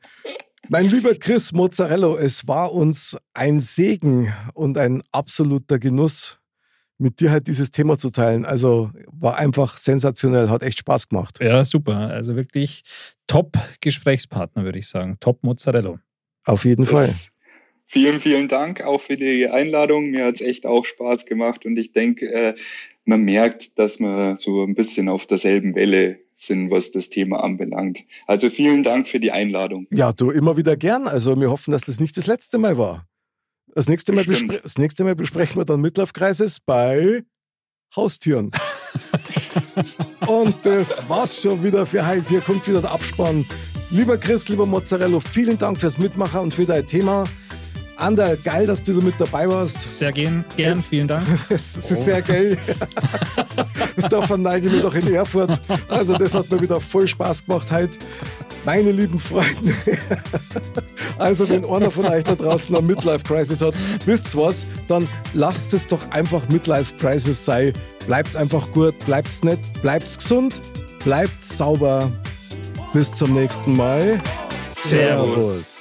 Mein lieber Chris Mozzarella, es war uns ein Segen und ein absoluter Genuss, mit dir halt dieses Thema zu teilen. Also war einfach sensationell, hat echt Spaß gemacht. Ja, super. Also wirklich Top-Gesprächspartner, würde ich sagen. Top Mozzarella. Auf jeden Fall. Vielen, vielen Dank auch für die Einladung. Mir hat es echt auch Spaß gemacht und ich denke, äh, man merkt, dass wir so ein bisschen auf derselben Welle sind, was das Thema anbelangt. Also vielen Dank für die Einladung. Ja, du immer wieder gern. Also wir hoffen, dass das nicht das letzte Mal war. Das nächste Mal, das nächste Mal besprechen wir dann Midlife-Kreises bei Haustieren. Und das war's schon wieder für heute. Hier kommt wieder der Abspann. Lieber Chris, lieber Mozzarella, vielen Dank fürs Mitmachen und für dein Thema. Ander, geil, dass du da mit dabei warst. Sehr gern, gern vielen Dank. Es ist sehr geil. da verneige ich mich doch in Erfurt. Also das hat mir wieder voll Spaß gemacht heute. Meine lieben Freunde. Also wenn einer von euch da draußen eine Midlife-Crisis hat, wisst was, dann lasst es doch einfach Midlife-Crisis sein. Bleibt's einfach gut, bleibt's nett, bleibt's gesund, bleibt's sauber. Bis zum nächsten Mal. Servus.